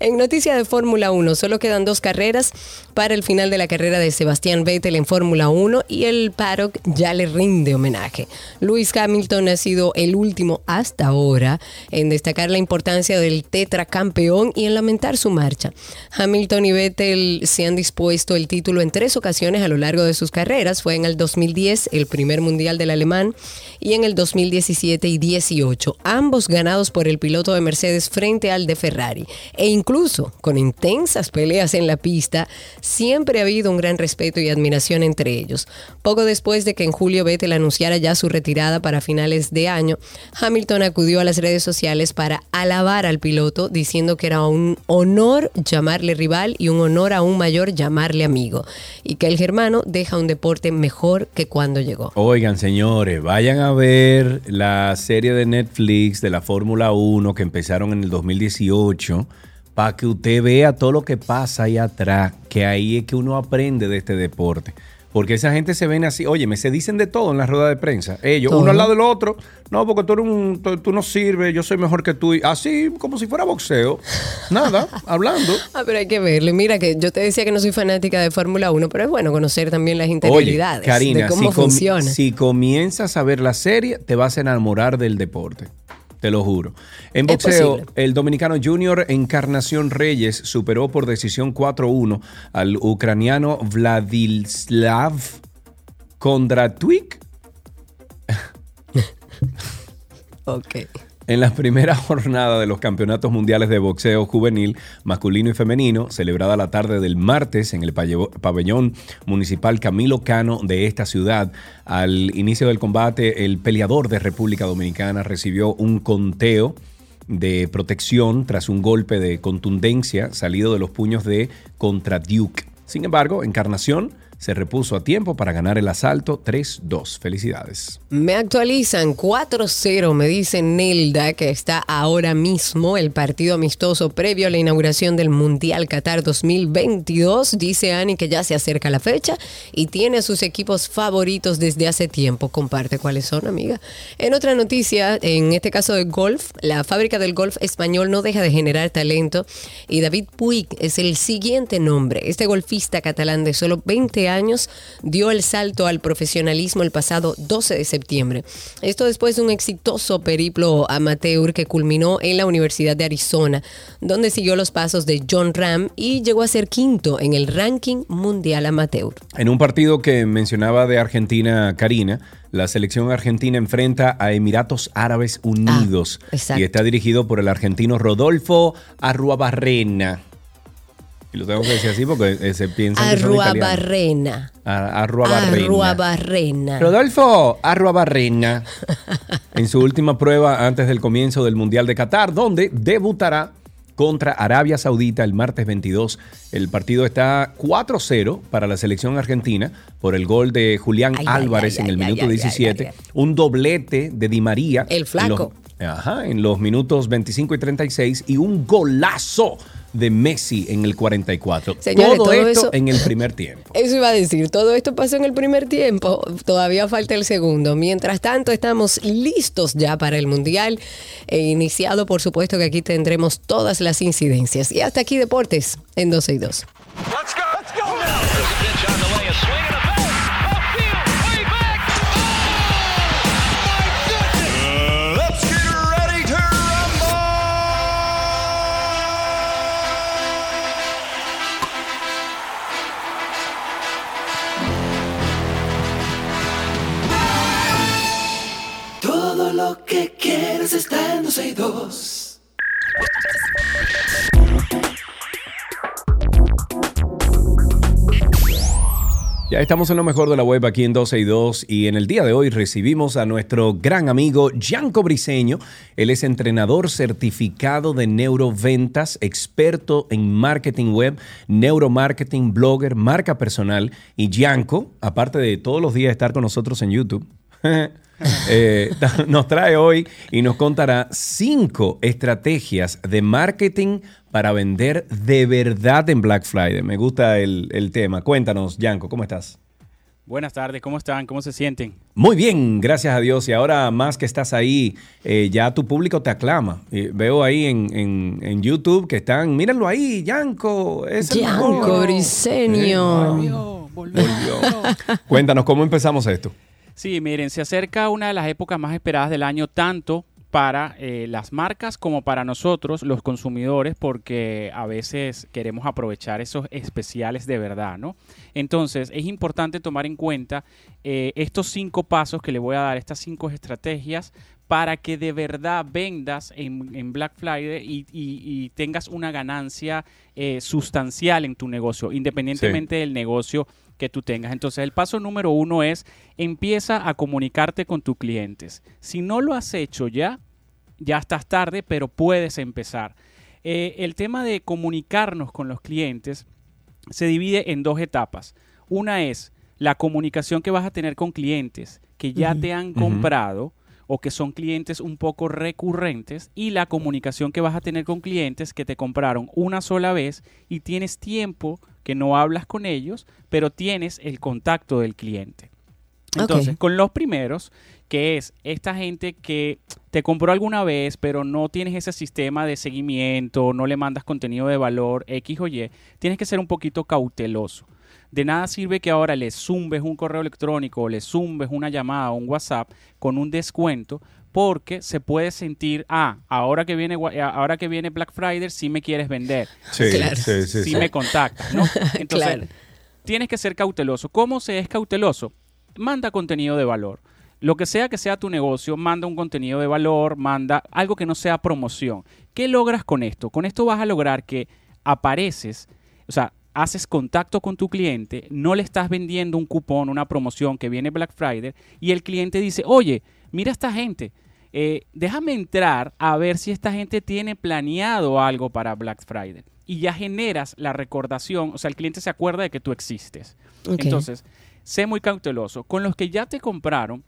En noticia de Fórmula 1, solo quedan dos carreras para el final de la carrera de Sebastián Vettel en Fórmula 1 y el paddock ya le rinde homenaje. Lewis Hamilton ha sido el último hasta ahora en destacar la importancia del tetracampeón y en lamentar su marcha. Hamilton y Vettel se han dispuesto el título en tres ocasiones a lo largo de sus carreras. Fue en el 2010, el primer mundial del alemán, y en el 2017 y 18, ambos ganados por el piloto de Mercedes frente al de Ferrari. E incluso con intensas peleas en la pista, siempre ha habido un gran respeto y admiración entre ellos. Poco después de que en julio Vettel anunciara ya su retirada para finales de año, Hamilton acudió a las redes sociales para alabar al piloto diciendo que era un honor llamarle rival y un honor aún mayor llamarle amigo y que el germano deja un deporte mejor que cuando llegó. Oigan, señores, vayan a ver la serie de Netflix de la Fórmula 1 que empezaron en el 2018 para que usted vea todo lo que pasa ahí atrás, que ahí es que uno aprende de este deporte. Porque esa gente se ven así, oye, me se dicen de todo en la rueda de prensa. Ellos, uno al lado del otro, no, porque tú, eres un, tú, tú no sirves, yo soy mejor que tú. Así, como si fuera boxeo. Nada, (laughs) hablando. Ah, pero hay que verlo. Y Mira que yo te decía que no soy fanática de Fórmula 1, pero es bueno conocer también las interioridades Oye, Karina, de cómo si, com- funciona. si comienzas a ver la serie, te vas a enamorar del deporte. Te lo juro. En boxeo, el dominicano Junior Encarnación Reyes superó por decisión 4-1 al ucraniano Vladislav Kondratuik (laughs) Ok. En la primera (laughs) jornada de los campeonatos mundiales de boxeo juvenil, masculino y femenino, celebrada la tarde del martes en el pabellón municipal Camilo Cano de esta ciudad, al inicio del combate, el peleador de República Dominicana recibió un conteo de protección tras un golpe de contundencia salido de los puños de Contra Duke. Sin embargo, Encarnación se repuso a tiempo para ganar el asalto 3-2. Felicidades. Me actualizan 4-0, me dice Nelda, que está ahora mismo el partido amistoso previo a la inauguración del Mundial Qatar 2022. Dice Ani que ya se acerca la fecha y tiene sus equipos favoritos desde hace tiempo. Comparte cuáles son, amiga. En otra noticia, en este caso de golf, la fábrica del golf español no deja de generar talento y David Puig es el siguiente nombre. Este golfista catalán de solo 20 años dio el salto al profesionalismo el pasado 12 de septiembre. Esto después de un exitoso periplo amateur que culminó en la Universidad de Arizona, donde siguió los pasos de John Ram y llegó a ser quinto en el ranking mundial amateur. En un partido que mencionaba de Argentina, Karina, la selección argentina enfrenta a Emiratos Árabes Unidos Ah, exacto. y está dirigido por el argentino Rodolfo Arruabarrena. Y lo tengo que decir así porque eh, se piensa que son italianos. Arruabarrena. A- Arruabarrena. Arruabarrena. Rodolfo Arruabarrena (laughs) en su última prueba antes del comienzo del Mundial de Qatar, donde debutará contra Arabia Saudita el martes 22. El partido está 4-0 para la selección argentina por el gol de Julián Ay, ay, Álvarez ay, en el ay, minuto ay, ay, 17, ay, ay. un doblete de Di María. El flaco. En los, ajá, en los minutos 25 y 36 y un golazo de Messi en el 44. Señores, todo, todo esto eso- en el primer tiempo. Eso iba a decir, todo esto pasó en el primer tiempo, todavía falta el segundo. Mientras tanto, estamos listos ya para el Mundial, e iniciado por supuesto que aquí tendremos todas las incidencias. Y hasta aquí Deportes en 12 y 2. Let's lo que quieres está en 12 y 2. Ya estamos en lo mejor de la web aquí en 12 y 2 y en el día de hoy recibimos a nuestro gran amigo Gianco Briseño. Él es entrenador certificado de neuroventas, experto en marketing web, neuromarketing, blogger, marca personal. Y Gianco, aparte de todos los días estar con nosotros en YouTube, (laughs) (laughs) (laughs) eh, (laughs) nos trae hoy y nos contará cinco estrategias de marketing para vender de verdad en Black Friday. Me gusta el, el tema. Cuéntanos, Yanko, ¿cómo estás? Buenas tardes, ¿cómo están? ¿Cómo se sienten? Muy bien, gracias a Dios. Y ahora más que estás ahí, eh, ya tu público te aclama. Eh, veo ahí en, en- en YouTube que están, mírenlo ahí, Yanko. Es Yanko mejor". Briseño. Eh, volvió. (laughs) Cuéntanos, ¿cómo empezamos esto? Sí, miren, se acerca una de las épocas más esperadas del año, tanto para eh, las marcas como para nosotros, los consumidores, porque a veces queremos aprovechar esos especiales de verdad, ¿no? Entonces, es importante tomar en cuenta eh, estos cinco pasos que le voy a dar, estas cinco estrategias para que de verdad vendas en, en Black Friday y, y- y tengas una ganancia eh, sustancial en tu negocio, independientemente del negocio que tú tengas. Entonces, el paso número uno es empieza a comunicarte con tus clientes. Si no lo has hecho ya, ya estás tarde, pero puedes empezar. Eh, el tema de comunicarnos con los clientes se divide en dos etapas. Una es la comunicación que vas a tener con clientes que ya te han comprado o que son clientes un poco recurrentes y la comunicación que vas a tener con clientes que te compraron una sola vez y tienes tiempo que no hablas con ellos, pero tienes el contacto del cliente. Entonces, con los primeros, que es esta gente que te compró alguna vez, pero no tienes ese sistema de seguimiento, no le mandas contenido de valor X o Y, tienes que ser un poquito cauteloso. De nada sirve que ahora le zumbes un correo electrónico o le zumbes una llamada o un WhatsApp con un descuento porque se puede sentir, ah, ahora que viene, ahora que viene Black Friday sí me quieres vender. Sí, Claro. sí, sí, Sí sí. me contactas, ¿no? (laughs) Entonces, Claro. tienes que ser cauteloso. ¿Cómo se es cauteloso? Manda contenido de valor. Lo que sea que sea tu negocio, manda un contenido de valor, manda algo que no sea promoción. ¿Qué logras con esto? Con esto vas a lograr que apareces, o sea, haces contacto con tu cliente, no le estás vendiendo un cupón, una promoción que viene Black Friday y el cliente dice, oye, mira esta gente, eh, déjame entrar a ver si esta gente tiene planeado algo para Black Friday. Y ya generas la recordación, o sea, el cliente se acuerda de que tú existes. Entonces, sé muy cauteloso. Con los que ya te compraron,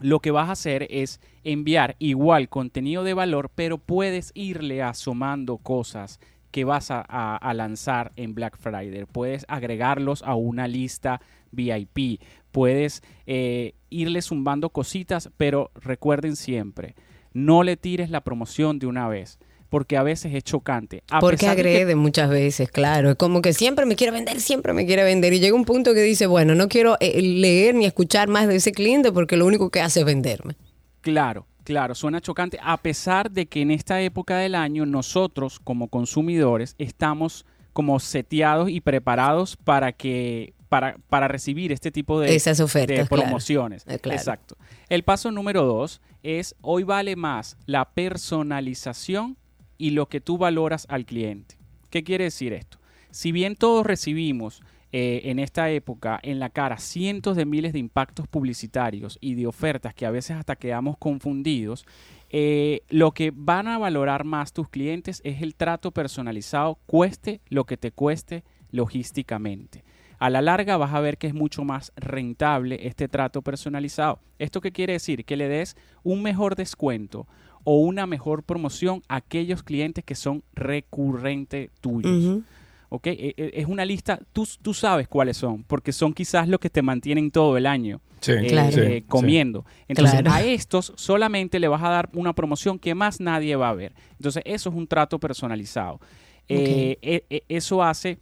lo que vas a hacer es enviar igual contenido de valor, pero puedes irle asomando cosas que vas a, a- a lanzar en Black Friday. Puedes agregarlos a una lista VIP. Puedes eh, irle zumbando cositas, pero recuerden siempre, no le tires la promoción de una vez, porque a veces es chocante. A Porque que- agrede muchas veces, claro. Es como que siempre me quiere vender, siempre me quiere vender. Y llega un punto que dice, bueno, no quiero eh, leer ni escuchar más de ese cliente porque lo único que hace es venderme. Claro, claro, suena chocante, a pesar de que en esta época del año nosotros como consumidores estamos como seteados y preparados para que para, para recibir este tipo de, Esas ofertas, de promociones. Eh, claro. Exacto. El paso número dos es hoy vale más la personalización y lo que tú valoras al cliente. ¿Qué quiere decir esto? Si bien todos recibimos eh, en esta época en la cara cientos de miles de impactos publicitarios y de ofertas que a veces hasta quedamos confundidos, eh, lo que van a valorar más tus clientes es el trato personalizado, cueste lo que te cueste logísticamente. A la larga vas a ver que es mucho más rentable este trato personalizado. ¿Esto qué quiere decir? Que le des un mejor descuento o una mejor promoción a aquellos clientes que son recurrentes tuyos. ¿Ok? E- e- Es una lista, tú, tú sabes cuáles son, porque son quizás los que te mantienen todo el año Sí, eh, Claro. sí, eh, sí. comiendo. Entonces, Claro. a estos solamente le vas a dar una promoción que más nadie va a ver. Entonces, eso es un trato personalizado. Eh, e- eso hace,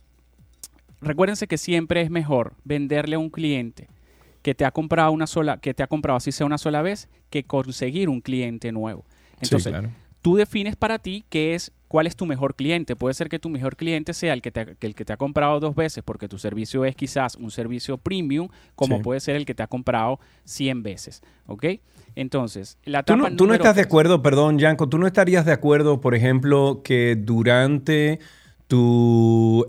recuérdense que siempre es mejor venderle a un cliente que te ha comprado una sola, que te ha comprado así sea una sola vez, que conseguir un cliente nuevo. Entonces, claro. Tú defines para ti qué es, cuál es tu mejor cliente. Puede ser que tu mejor cliente sea el que te, el que te ha comprado dos veces porque tu servicio es quizás un servicio premium, como Sí. puede ser el que te ha comprado 100 veces. ¿Ok? Entonces, la ¿Tú no, tú no estás de acuerdo, perdón, Yanko, tú no estarías de acuerdo, por ejemplo, que durante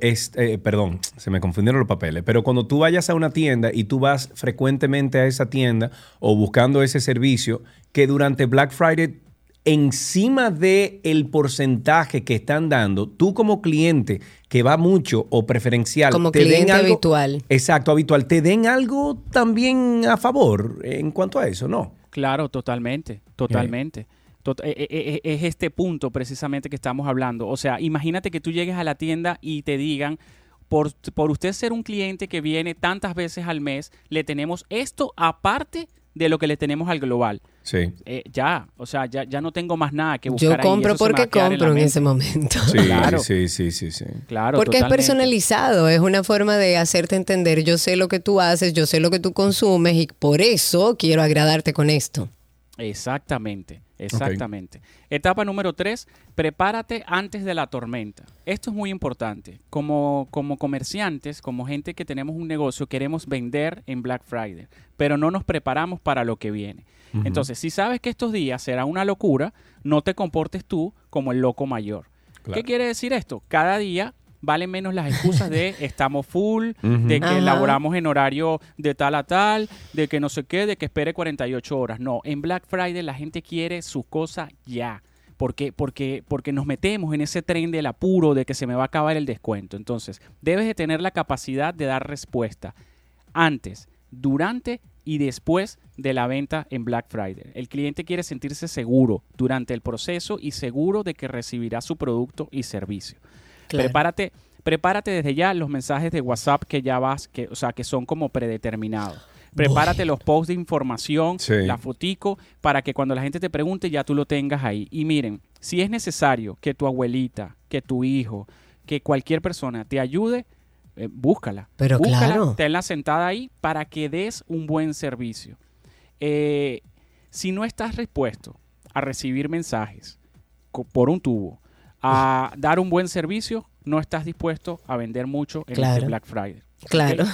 es, eh, perdón, se me confundieron los papeles, pero cuando tú vayas a una tienda y tú vas frecuentemente a esa tienda o buscando ese servicio, que durante Black Friday encima de el porcentaje que están dando, tú como cliente que va mucho o preferencial, Como te den cliente algo- habitual. Exacto, habitual, te den algo también a favor en cuanto a eso, ¿no? Claro, totalmente, totalmente. Tot- e- e- e- es este punto precisamente que estamos hablando. O sea, imagínate que tú llegues a la tienda y te digan, por, por usted ser un cliente que viene tantas veces al mes, le tenemos esto aparte de lo que le tenemos al global. Sí. Eh, ya, o sea, ya, ya no tengo más nada que buscar Yo compro porque compro en ese momento. Sí, (laughs) Claro. sí, sí, sí, sí. Claro, Porque es personalizado, es una forma de hacerte entender, yo sé lo que tú haces, yo sé lo que tú consumes y por eso quiero agradarte con esto. Exactamente, exactamente. Etapa número tres, prepárate antes de la tormenta. Esto es muy importante. Como, como comerciantes, como gente que tenemos un negocio, queremos vender en Black Friday, pero no nos preparamos para lo que viene. Entonces, si sabes que estos días será una locura, no te comportes tú como el loco mayor. Claro. ¿Qué quiere decir esto? Cada día valen menos las excusas de (laughs) estamos full, de que Ajá. elaboramos en horario de tal a tal, de que no sé qué, de que espere 48 horas. No, en Black Friday la gente quiere su cosa ya. Porque, porque, porque nos metemos en ese tren del apuro de que se me va a acabar el descuento. Entonces, debes de tener la capacidad de dar respuesta antes, durante y después de la venta en Black Friday. El cliente quiere sentirse seguro durante el proceso y seguro de que recibirá su producto y servicio. Claro. Prepárate, prepárate desde ya los mensajes de WhatsApp que ya vas, que, o sea, que son como predeterminados. Prepárate los posts de información, Sí. la fotico, para que cuando la gente te pregunte ya tú lo tengas ahí. Y miren, si es necesario que tu abuelita, que tu hijo, que cualquier persona te ayude, eh, búscala. Pero Búscala, claro. tenla sentada ahí para que des un buen servicio. Eh, si no estás dispuesto a recibir mensajes por un tubo, a dar un buen servicio, no estás dispuesto a vender mucho en Claro. este Black Friday. Claro.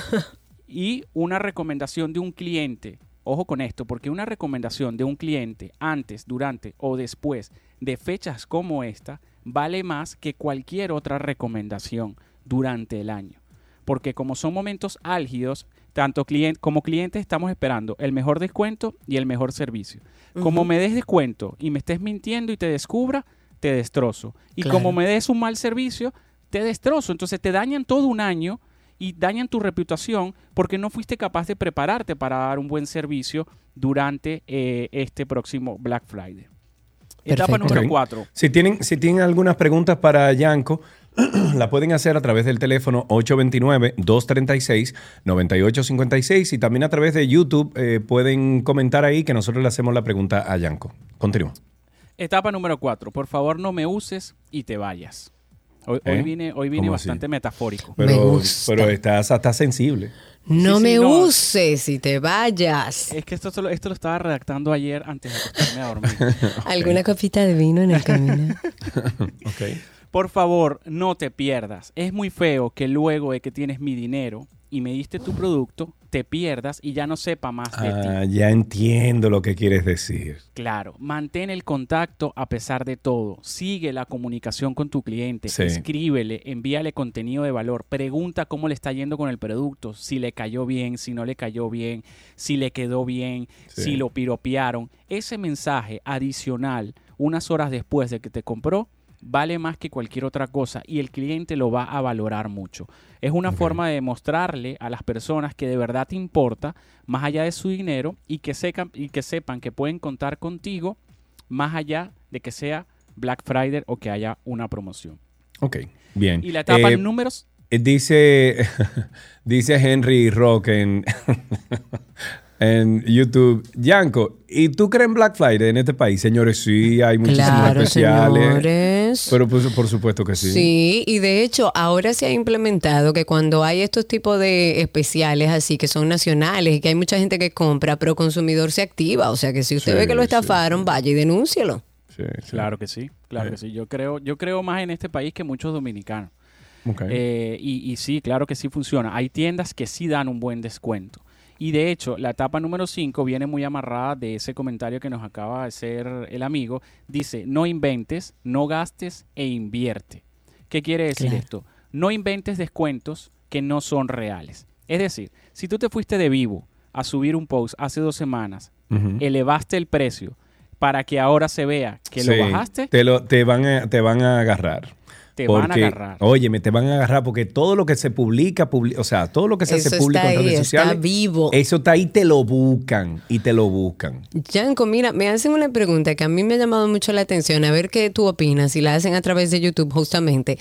Y una recomendación de un cliente, ojo con esto, porque una recomendación de un cliente antes, durante o después de fechas como esta vale más que cualquier otra recomendación durante el año. Porque como son momentos álgidos, tanto cliente como clientes estamos esperando el mejor descuento y el mejor servicio. Como me des descuento y me estés mintiendo y te descubra, te destrozo. Y Claro. como me des un mal servicio, te destrozo. Entonces te dañan todo un año y dañan tu reputación porque no fuiste capaz de prepararte para dar un buen servicio durante eh, este próximo Black Friday. Etapa número Ok. 4. Si tienen, si tienen algunas preguntas para Yanko, (clears throat) la pueden hacer a través del teléfono 829-236-9856 y también a través de YouTube eh, pueden comentar ahí que nosotros le hacemos la pregunta a Yanko. Continúa. Etapa número 4. Por favor, no me uses y te vayas. Hoy, hoy ¿Eh? viene, hoy viene ¿Cómo así? bastante metafórico. Me Pero, gusta. pero estás hasta sensible. No Sí, sí, me no. uses y te vayas. Es que esto, solo- esto lo estaba redactando ayer antes de acostarme a dormir. (laughs) (laughs) ¿Alguna copita de vino en el (laughs) camino? Ok. Por favor, no te pierdas. Es muy feo que luego de que tienes mi dinero y me diste tu producto, te pierdas y ya no sepa más de ti. Ah, ya entiendo lo que quieres decir. Claro, mantén el contacto a pesar de todo. Sigue la comunicación con tu cliente. Sí. Escríbele, envíale contenido de valor. Pregunta cómo le está yendo con el producto. Si le cayó bien, si no le cayó bien, si le quedó bien, Sí. si lo piropearon. Ese mensaje adicional, unas horas después de que te compró, vale más que cualquier otra cosa y el cliente lo va a valorar mucho. Es una forma de demostrarle a las personas que de verdad te importa, más allá de su dinero, y que, sepan, y que sepan que pueden contar contigo, más allá de que sea Black Friday o que haya una promoción. Ok, bien. Y la etapa Eh, números... Eh, Dice, (laughs) dice Henry Rock en, (laughs) en YouTube, Yanko, ¿y tú crees en Black Friday en este país? Señores, sí, hay muchísimos Claro, especiales. señores. Pero pues, por supuesto que sí. Sí, y de hecho ahora se ha implementado que cuando hay estos tipos de especiales así que son nacionales y que hay mucha gente que compra, pero consumidor se activa. O sea que si usted Sí, ve que lo sí, estafaron, vaya y denúncielo. Sí, sí. Claro que sí, claro que sí. Yo creo, yo creo más en este país que muchos dominicanos. Eh, y, y sí, claro que sí funciona. Hay tiendas que sí dan un buen descuento. Y de hecho, la etapa número 5 viene muy amarrada de ese comentario que nos acaba de hacer el amigo. Dice, no inventes, no gastes e invierte. ¿Qué quiere decir Claro. esto? No inventes descuentos que no son reales. Es decir, si tú te fuiste de vivo a subir un post hace dos semanas, elevaste el precio para que ahora se vea que Sí, lo bajaste, Te, lo, te, van a, te van a agarrar. Te van a Porque, agarrar. Óyeme, te van a agarrar porque todo lo que se publica, publi- o sea, todo lo que se Eso hace público está en ahí, redes está sociales, vivo. eso está ahí, te lo buscan y te lo buscan. Yanko, mira, me hacen una pregunta que a mí me ha llamado mucho la atención, a ver qué tú opinas, y la hacen a través de YouTube justamente,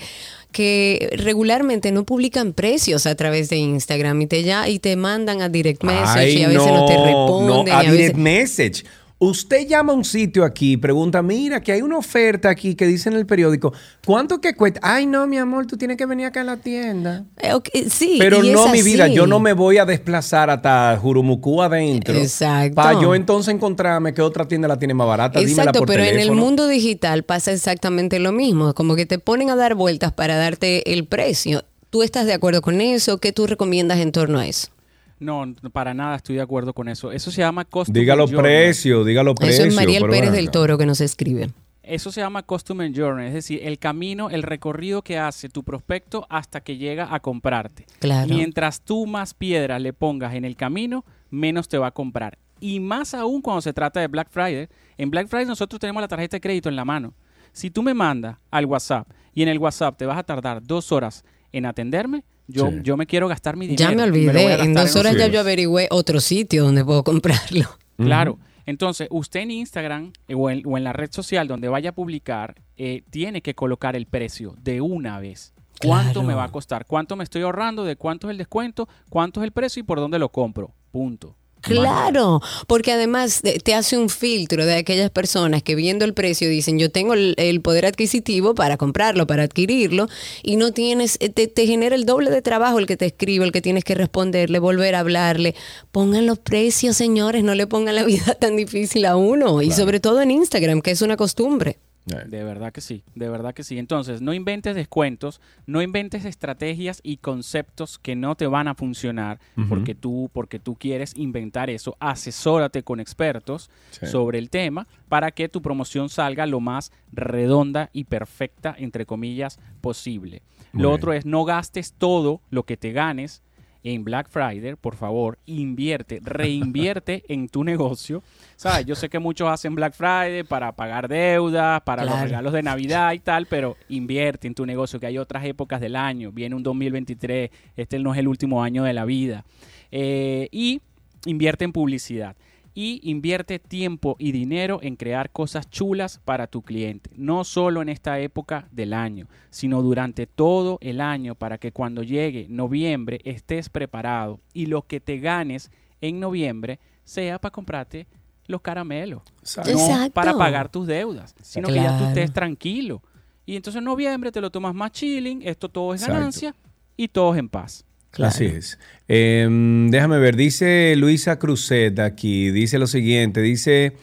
que regularmente no publican precios a través de Instagram y te, ya, y te mandan a direct message y a veces no, te responden. no, a y a veces- direct message. Usted llama a un sitio aquí y pregunta, mira, que hay una oferta aquí que dice en el periódico, ¿cuánto que cuesta? Ay, no, mi amor, tú tienes que venir acá a la tienda. Eh, ok, sí, Pero y no, es mi vida, yo no me voy a desplazar hasta Jurumucú adentro. Exacto. Para yo entonces encontrarme que otra tienda la tiene más barata. dímela Exacto, por pero en el mundo digital pasa exactamente lo mismo, como que te ponen a dar vueltas para darte el precio. ¿Tú estás de acuerdo con eso? ¿Qué tú recomiendas en torno a eso? No, para nada estoy de acuerdo con eso. Eso se llama Journey. precios, diga los precios. Eso es Mariel Pérez del. Toro que nos escribe. Eso se llama Customer Journey, es decir, el camino, el recorrido que hace tu prospecto hasta que llega a comprarte. Claro. Mientras tú más piedras le pongas en el camino, menos te va a comprar. Y más aún cuando se trata de Black Friday. En Black Friday nosotros tenemos la tarjeta de crédito en la mano. Si tú me mandas al WhatsApp y en el WhatsApp te vas a tardar dos horas en atenderme, yo, Sí. yo me quiero gastar mi dinero. Ya me olvidé. en dos horas ya yo averigüé otro sitio donde puedo comprarlo. (laughs) Claro. Entonces, usted en Instagram eh, o en, o en la red social donde vaya a publicar, eh, tiene que colocar el precio de una vez. ¿Cuánto Claro. me va a costar? ¿Cuánto me estoy ahorrando? ¿De cuánto es el descuento? ¿Cuánto es el precio y por dónde lo compro? Punto. Claro, porque además de- te hace un filtro de aquellas personas que viendo el precio dicen yo tengo el, poder adquisitivo para comprarlo, para adquirirlo, y no tienes, eh, te, te genera el doble de trabajo el que te escribe, el que tienes que responderle, volver a hablarle. Pongan los precios, señores, no le pongan la (laughs) vida tan difícil a uno, y sobre todo en Instagram, que es una costumbre. De verdad que sí, de verdad que sí. Entonces, no inventes descuentos, no inventes estrategias y conceptos que no te van a funcionar porque tú porque tú quieres inventar eso. Asesórate con expertos Sí. sobre el tema para que tu promoción salga lo más redonda y perfecta entre comillas posible. Muy Lo bien. otro es no gastes todo lo que te ganes en Black Friday, por favor, invierte, reinvierte (laughs) en tu negocio. ¿Sabes? Yo sé que muchos hacen Black Friday para pagar deudas, para los regalos de Navidad y tal, pero invierte en tu negocio, que hay otras épocas del año. Viene un 2023, este no es el último año de la vida. Eh, y invierte en publicidad. Y invierte tiempo y dinero en crear cosas chulas para tu cliente. No solo en esta época del año, sino durante todo el año para que cuando llegue noviembre estés preparado y lo que te ganes en noviembre sea para comprarte los caramelos. Exacto. No Exacto. para pagar tus deudas, sino que ya tú estés tranquilo. Y entonces en noviembre te lo tomas más chilling, esto todo es Exacto. ganancia y todos en paz. Así es. Em, déjame ver, dice Luisa Cruzet aquí, dice lo siguiente, dice,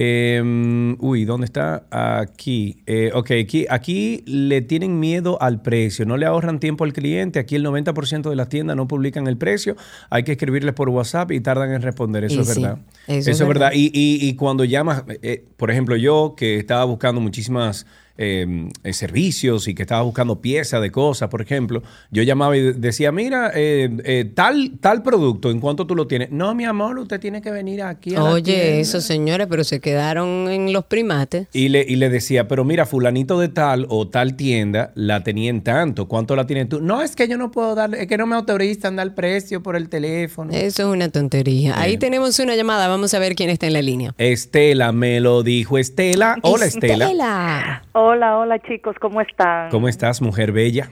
em, uy, ¿dónde está? Aquí. Eh, ok, aquí, aquí le tienen miedo al precio, no le ahorran tiempo al cliente, aquí el 90% de las tiendas no publican el precio, hay que escribirles por WhatsApp y tardan en responder, eso Y es sí, verdad. eso es es verdad. verdad. Y, y- y cuando llamas, eh, por ejemplo, yo que estaba buscando muchísimas eh, eh, servicios y que estaba buscando piezas de cosas, por ejemplo, yo llamaba y decía, mira, eh, eh, tal, tal producto, ¿en cuánto tú lo tienes? No, mi amor, usted tiene que venir aquí. A Oye, tienda". esos señores, pero se quedaron en los primates. Y le, y le decía, pero mira, fulanito de tal o tal tienda la tenía en tanto. ¿Cuánto la tienes tú? No, es que yo no puedo darle, es que no me autorizan dar precio por el teléfono. Eso es una tontería. Ahí tenemos una llamada, vamos a ver quién está en la línea. Estela me lo dijo. Estela, hola Estela. Estela. Hola, hola chicos, ¿cómo están? ¿Cómo estás, mujer bella?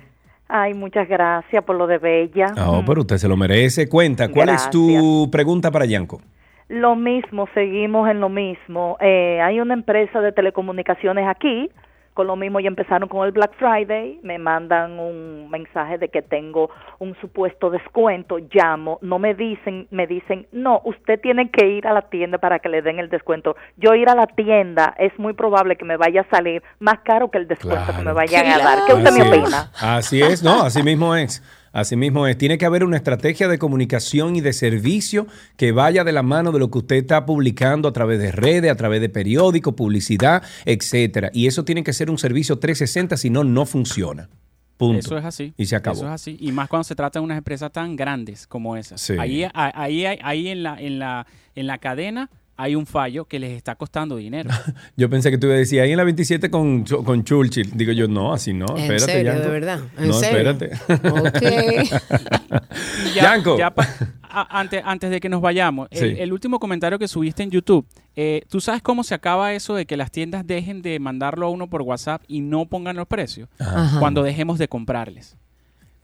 Ay, muchas gracias por lo de Bella. Ah, oh, pero usted se lo merece. Cuenta, ¿cuál es tu pregunta para Yanko? Lo mismo, seguimos en lo mismo. Eh, hay una empresa de telecomunicaciones aquí, con lo mismo ya empezaron con el Black Friday, me mandan un mensaje de que tengo un supuesto descuento, llamo, no me dicen, me dicen, no, usted tiene que ir a la tienda para que le den el descuento. Yo ir a la tienda es muy probable que me vaya a salir más caro que el descuento que me vayan a dar. ¿Qué usted Así me es. opina? Así es, no, así mismo es. Así mismo es. Tiene que haber una estrategia de comunicación y de servicio que vaya de la mano de lo que usted está publicando a través de redes, a través de periódicos, publicidad, etcétera. Y eso tiene que ser un servicio 360, si no, no funciona. Punto. Eso es así. Y se acabó. Eso es así. Y más cuando se trata de unas empresas tan grandes como esas. Sí. Ahí, ahí, ahí en, la, en, la, en la cadena hay un fallo que les está costando dinero. (laughs) Yo pensé que tú ibas a decir ahí en la 27 con, con Churchill. Digo yo, no, así no. ¿En espérate, serio, Yanko. de verdad? ¿En no, serio? espérate. Ok. (laughs) Ya- Yanko. ya pa- a- antes, antes de que nos vayamos, el, último comentario que subiste en YouTube, eh, ¿tú sabes cómo se acaba eso de que las tiendas dejen de mandarlo a uno por WhatsApp y no pongan los precios? Ajá. Cuando dejemos de comprarles.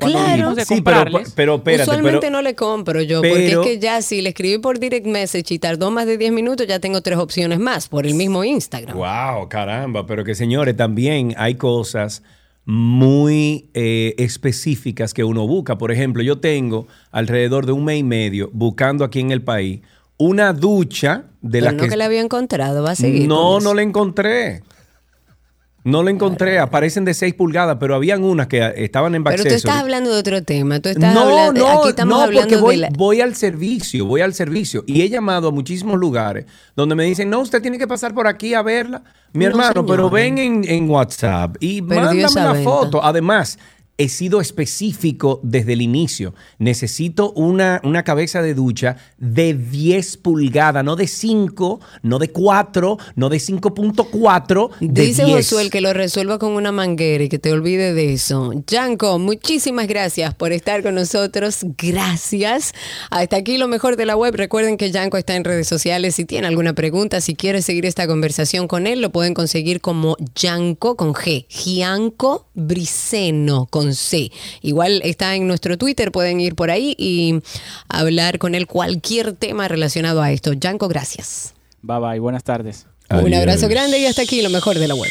Cuando Claro. de Sí, pero, espérate, Usualmente pero, no le compro yo, porque es que ya si le escribí por direct message y tardó más de 10 minutos, ya tengo tres opciones más por el mismo Instagram. Wow, caramba, pero que señores, también hay cosas muy eh, específicas que uno busca. Por ejemplo, yo tengo alrededor de un mes y medio buscando aquí en el país una ducha de Pero la no que, que... la había encontrado, va a seguir. no, con no la encontré. No la encontré, aparecen de 6 pulgadas, pero habían unas que estaban en Pero tú estás hablando de otro tema. Tú estás no, hablando, no, aquí estamos no, hablando porque voy, de la... voy al servicio, voy al servicio. Y he llamado a muchísimos lugares donde me dicen, no, usted tiene que pasar por aquí a verla. Mi No, hermano, pero ven en, en WhatsApp y Perdió mándame venta. foto. Además, he sido específico desde el inicio. Necesito una, una cabeza de ducha de 10 pulgadas, no de 5, no de 4, no de 5.4, de Dice 10. Josué que lo resuelva con una manguera y que te olvide de eso. Yanko, muchísimas gracias por estar con nosotros. Gracias. Hasta aquí lo mejor de la web. Recuerden que Yanko está en redes sociales. Si tiene alguna pregunta, si quiere seguir esta conversación con él, lo pueden conseguir como Yanko con G. Gianco Briceno con C. Igual está en nuestro Twitter. Pueden ir por ahí y hablar con él cualquier tema relacionado a esto. Yanko, gracias. bye bye, buenas tardes. Un abrazo grande y hasta aquí lo mejor de la web.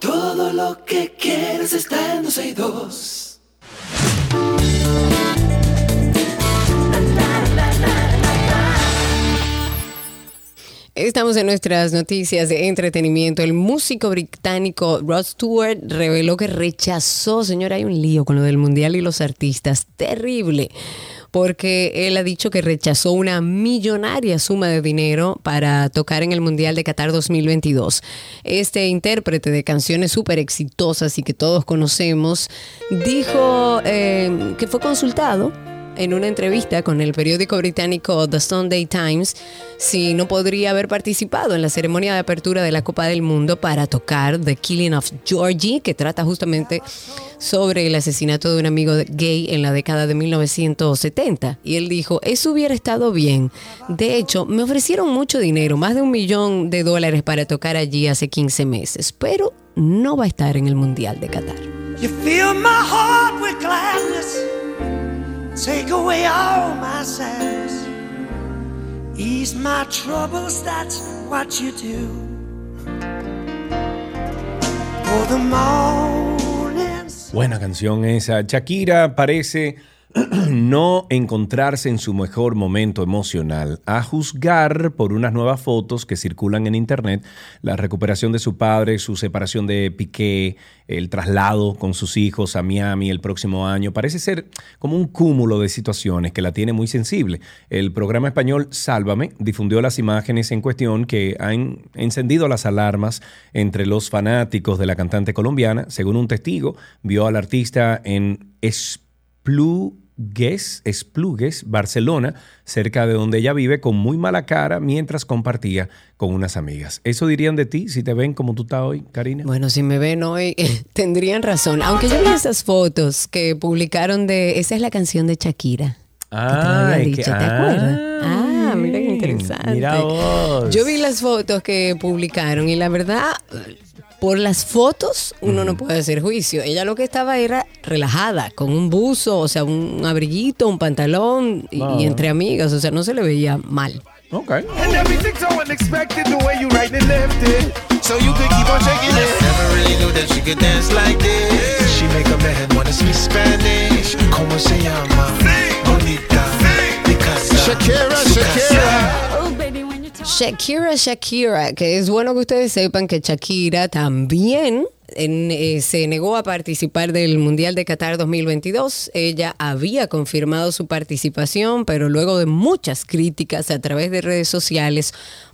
Todo lo que quieres está en 12 y 2. Estamos en nuestras noticias de entretenimiento. El músico británico Rod Stewart reveló que rechazó, señora, hay un lío con lo del mundial y los artistas, terrible, porque él ha dicho que rechazó una millonaria suma de dinero para tocar en el mundial de Qatar 2022. Este intérprete de canciones súper exitosas y que todos conocemos dijo eh, que fue consultado en una entrevista con el periódico británico The Sunday Times si no podría haber participado en la ceremonia de apertura de la Copa del Mundo para tocar The Killing of Georgie, que trata justamente sobre el asesinato de un amigo gay en la década de 1970. Y él dijo, eso hubiera estado bien. De hecho, me ofrecieron mucho dinero, más de un millón de dólares para tocar allí hace 15 meses, pero no va a estar en el Mundial de Qatar. You fill my heart with gladness, take away all my sadness, ease my troubles, that's what you do. For the mornings. Buena canción esa. Shakira parece (clears throat) no encontrarse en su mejor momento emocional, a juzgar por unas nuevas fotos que circulan en internet, la recuperación de su padre, su separación de Piqué, el traslado con sus hijos a Miami el próximo año, parece ser como un cúmulo de situaciones que la tiene muy sensible. El programa español Sálvame difundió las imágenes en cuestión que han encendido las alarmas entre los fanáticos de la cantante colombiana. Según un testigo, vio al artista en Esplugues, Esplugues, Barcelona, cerca de donde ella vive, con muy mala cara mientras compartía con unas amigas. ¿Eso dirían de ti si te ven como tú estás hoy, Karina? Bueno, si me ven hoy, (laughs) tendrían razón. Aunque yo vi esas fotos que publicaron de. Esa es la canción de Shakira. que te lo había Ay, dicho, que- ¿te acuerdas? Ah, mira qué interesante. mira vos. Yo vi las fotos que publicaron y la verdad, por las fotos uno no puede hacer juicio. Ella lo que estaba era relajada, con un buzo, o sea, un abriguito, un pantalón y, Ah. y entre amigas, o sea, no se le veía mal. Ok. So unexpected the way you right and left it. So you could keep on shaking it. Never really knew that she could dance like this. She make a man wanna speak Spanish. Como se llama? Bonita. Shakira, Shakira. Shakira, Shakira, que es bueno que ustedes sepan que Shakira también eh, se negó a participar del Mundial de Qatar 2022. Ella había confirmado su participación, pero luego de muchas críticas a través de redes sociales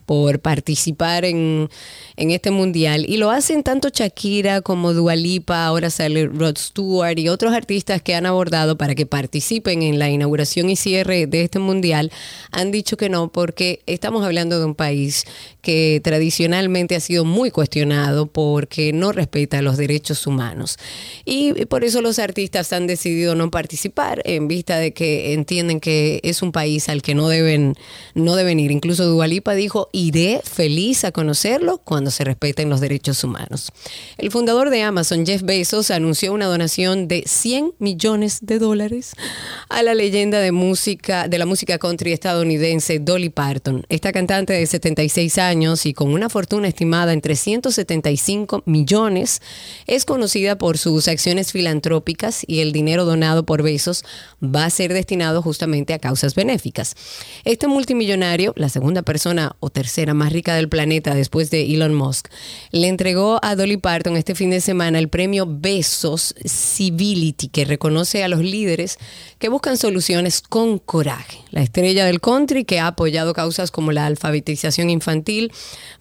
por participar en, en este mundial. Y lo hacen tanto Shakira como Dualipa, ahora sale Rod Stewart y otros artistas que han abordado para que participen en la inauguración y cierre de este mundial. Han dicho que no, porque estamos hablando de un país que tradicionalmente ha sido muy cuestionado porque no respeta los derechos humanos. Y por eso los artistas han decidido no participar en vista de que entienden que es un país al que no deben, no deben ir. Incluso Dualipa dijo, iré feliz a conocerlo cuando se respeten los derechos humanos. El fundador de Amazon, Jeff Bezos, anunció una donación de 100 millones de dólares a la leyenda de música, de la música country estadounidense Dolly Parton. Esta cantante de 76 años y con una fortuna estimada en 375 millones, es conocida por sus acciones filantrópicas y el dinero donado por Besos va a ser destinado justamente a causas benéficas. Este multimillonario, la segunda persona o tercera más rica del planeta después de Elon Musk, le entregó a Dolly Parton este fin de semana el premio Besos Civility, que reconoce a los líderes que buscan soluciones con coraje. La estrella del country, que ha apoyado causas como la alfabetización infantil,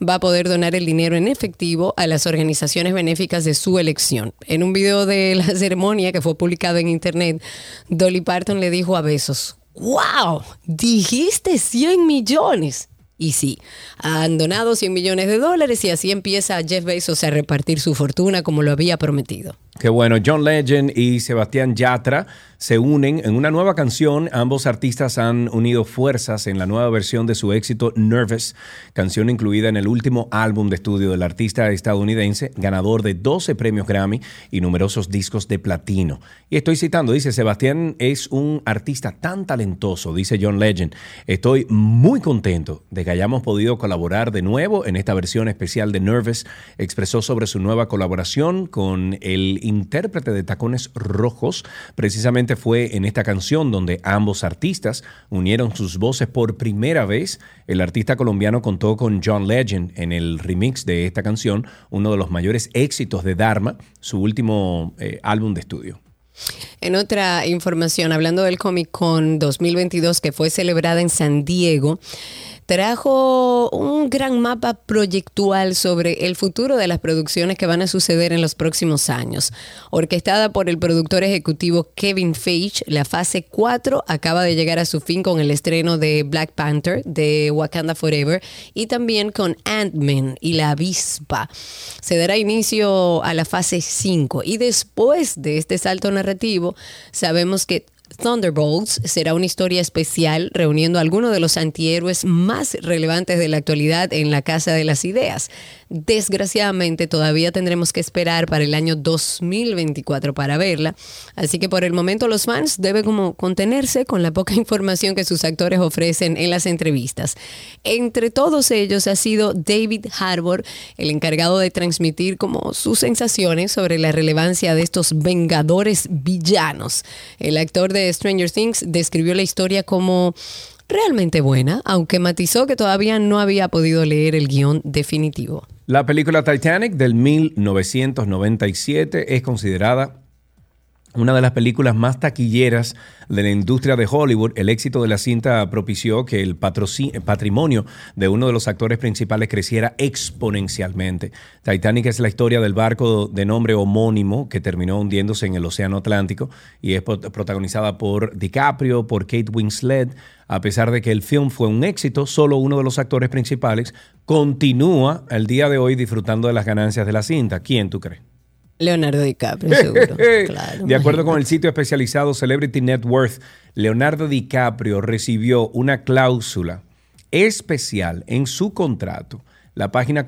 va a poder donar el dinero en efectivo a las organizaciones benéficas de su elección. En un video de la (laughs) ceremonia que fue publicado en internet, Dolly Parton le dijo a Besos, ¡Wow! Dijiste 100 millones. Y sí, han donado 100 millones de dólares y así empieza Jeff Bezos a repartir su fortuna como lo había prometido. Qué bueno, John Legend y Sebastián Yatra se unen en una nueva canción. Ambos artistas han unido fuerzas en la nueva versión de su éxito Nervous, canción incluida en el último álbum de estudio del artista estadounidense, ganador de 12 premios Grammy y numerosos discos de platino. Y estoy citando, dice, Sebastián es un artista tan talentoso, dice John Legend. Estoy muy contento de que hayamos podido colaborar de nuevo en esta versión especial de Nervous. Expresó sobre su nueva colaboración con el intérprete de Tacones Rojos, precisamente fue en esta canción donde ambos artistas unieron sus voces por primera vez. El artista colombiano contó con John Legend en el remix de esta canción, uno de los mayores éxitos de Dharma, su último eh, álbum de estudio. En otra información, hablando del Comic Con 2022 que fue celebrada en San Diego, trajo un gran mapa proyectual sobre el futuro de las producciones que van a suceder en los próximos años. Orquestada por el productor ejecutivo Kevin Feige, la fase 4 acaba de llegar a su fin con el estreno de Black Panther, de Wakanda Forever, y también con Ant-Man y la avispa. Se dará inicio a la fase 5 y después de este salto narrativo, sabemos que Thunderbolts será una historia especial reuniendo a algunos de los antihéroes más relevantes de la actualidad en la Casa de las Ideas. Desgraciadamente todavía tendremos que esperar para el año 2024 para verla, así que por el momento los fans deben como contenerse con la poca (laughs) información que sus actores ofrecen en las entrevistas. Entre todos ellos ha sido David Harbour el encargado de transmitir como sus sensaciones sobre la relevancia de estos vengadores villanos. El actor de Stranger Things describió la historia como realmente buena, aunque matizó que todavía no había podido leer el guion definitivo. La película Titanic del 1997 es considerada una de las películas más taquilleras de la industria de Hollywood, el éxito de la cinta propició que el patrimonio de uno de los actores principales creciera exponencialmente. Titanic es la historia del barco de nombre homónimo que terminó hundiéndose en el Océano Atlántico y es protagonizada por DiCaprio, por Kate Winslet. A pesar de que el film fue un éxito, solo uno de los actores principales continúa al día de hoy disfrutando de las ganancias de la cinta. ¿Quién tú crees? Leonardo DiCaprio, seguro. (laughs) de acuerdo con el sitio especializado Celebrity Net Worth, Leonardo DiCaprio recibió una cláusula especial en su contrato. La página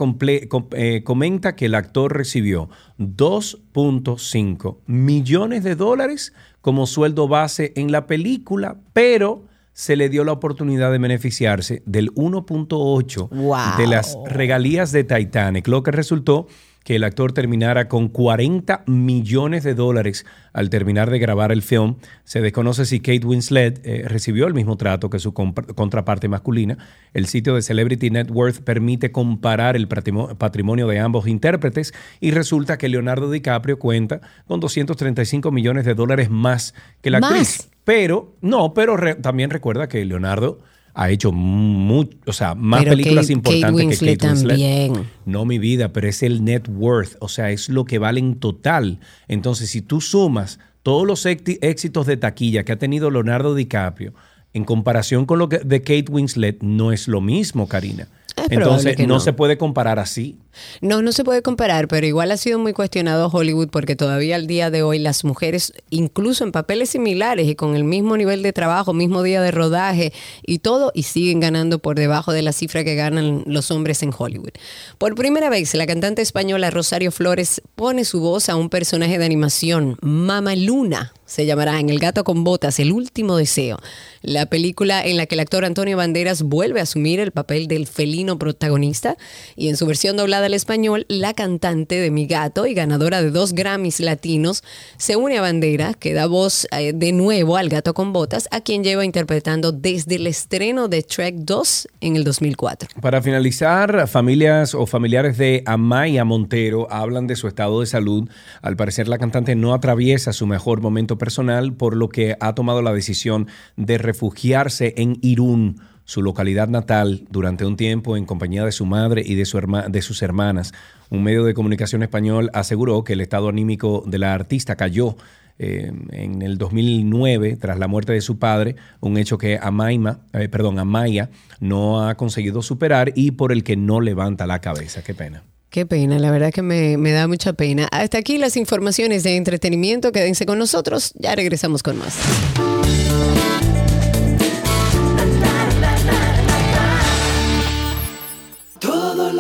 eh, comenta que el actor recibió 2.5 millones de dólares como sueldo base en la película, pero se le dio la oportunidad de beneficiarse del 1.8 de las regalías de Titanic, lo que resultó que el actor terminara con 40 millones de dólares al terminar de grabar el film. Se desconoce si Kate Winslet eh, recibió el mismo trato que su contraparte masculina. El sitio de Celebrity Net Worth permite comparar el patrimonio de ambos intérpretes y resulta que Leonardo DiCaprio cuenta con 235 millones de dólares más que la actriz. Pero, no, pero también recuerda que Leonardo ha hecho mucho, o sea, más Pero películas Kate- importantes Kate Winslet que Kate Winslet. también. No, mi vida, pero es el net worth, o sea, es lo que vale en total. Entonces, si tú sumas todos los éxitos de taquilla que ha tenido Leonardo DiCaprio, en comparación con lo que de Kate Winslet, no es lo mismo, Karina. Entonces, no. no. se puede comparar así. No, no se puede comparar, pero igual ha sido muy cuestionado Hollywood porque todavía al día de hoy las mujeres, incluso en papeles similares y con el mismo nivel de trabajo, mismo día de rodaje y todo, y siguen ganando por debajo de la cifra que ganan los hombres en Hollywood. Por primera vez, la cantante española Rosario Flores pone su voz a un personaje de animación, Mama Luna. Se llamará En El gato con botas, El último deseo. La película en la que el actor Antonio Banderas vuelve a asumir el papel del felino protagonista y en su versión doblada español, la cantante de Mi Gato y ganadora de dos Grammys latinos se une a Banderas, que da voz eh, de nuevo al gato con botas, a quien lleva interpretando desde el estreno de Trek 2 en el 2004. Para finalizar, familias o familiares de Amaya Montero hablan de su estado de salud. Al parecer, la cantante no atraviesa su mejor momento personal, por lo que ha tomado la decisión de refugiarse en Irún, su localidad natal, durante un tiempo en compañía de su madre y de, sus hermanas. Un medio de comunicación español aseguró que el estado anímico de la artista cayó eh, en el 2009 tras la muerte de su padre, un hecho que Amaima, eh, perdón, Amaya no ha conseguido superar y por el que no levanta la cabeza. Qué pena. Qué pena, la verdad que me, me da mucha pena. Hasta aquí las informaciones de entretenimiento. Quédense con nosotros, ya regresamos con más.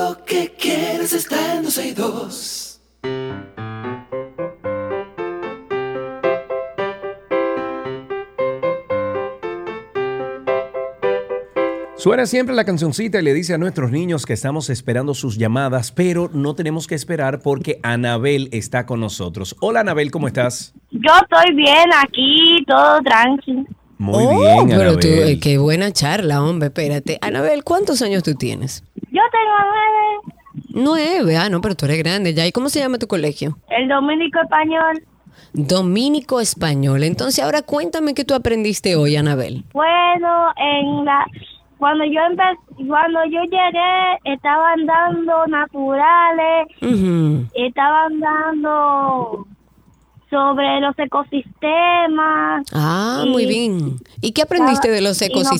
Lo que quieres está en 262. Suena siempre la cancioncita y le dice a nuestros niños que estamos esperando sus llamadas, pero no tenemos que esperar porque Anabel está con nosotros. Hola Anabel, ¿cómo estás? Yo estoy bien aquí, todo tranquilo. Muy Oh, bien, pero tú, eh, qué buena charla, hombre, espérate. Anabel, ¿cuántos años tú tienes? Yo tengo nueve. Nueve, ah, no, pero tú eres grande ya. ¿Y cómo se llama tu colegio? El dominico español. Dominico Español. Entonces, ahora cuéntame qué tú aprendiste hoy, Anabel. Bueno, en la cuando yo empe- cuando yo llegué estaban dando naturales, Ujú. estaban dando sobre los ecosistemas. Ah, y muy bien. ¿Y qué aprendiste de los puso-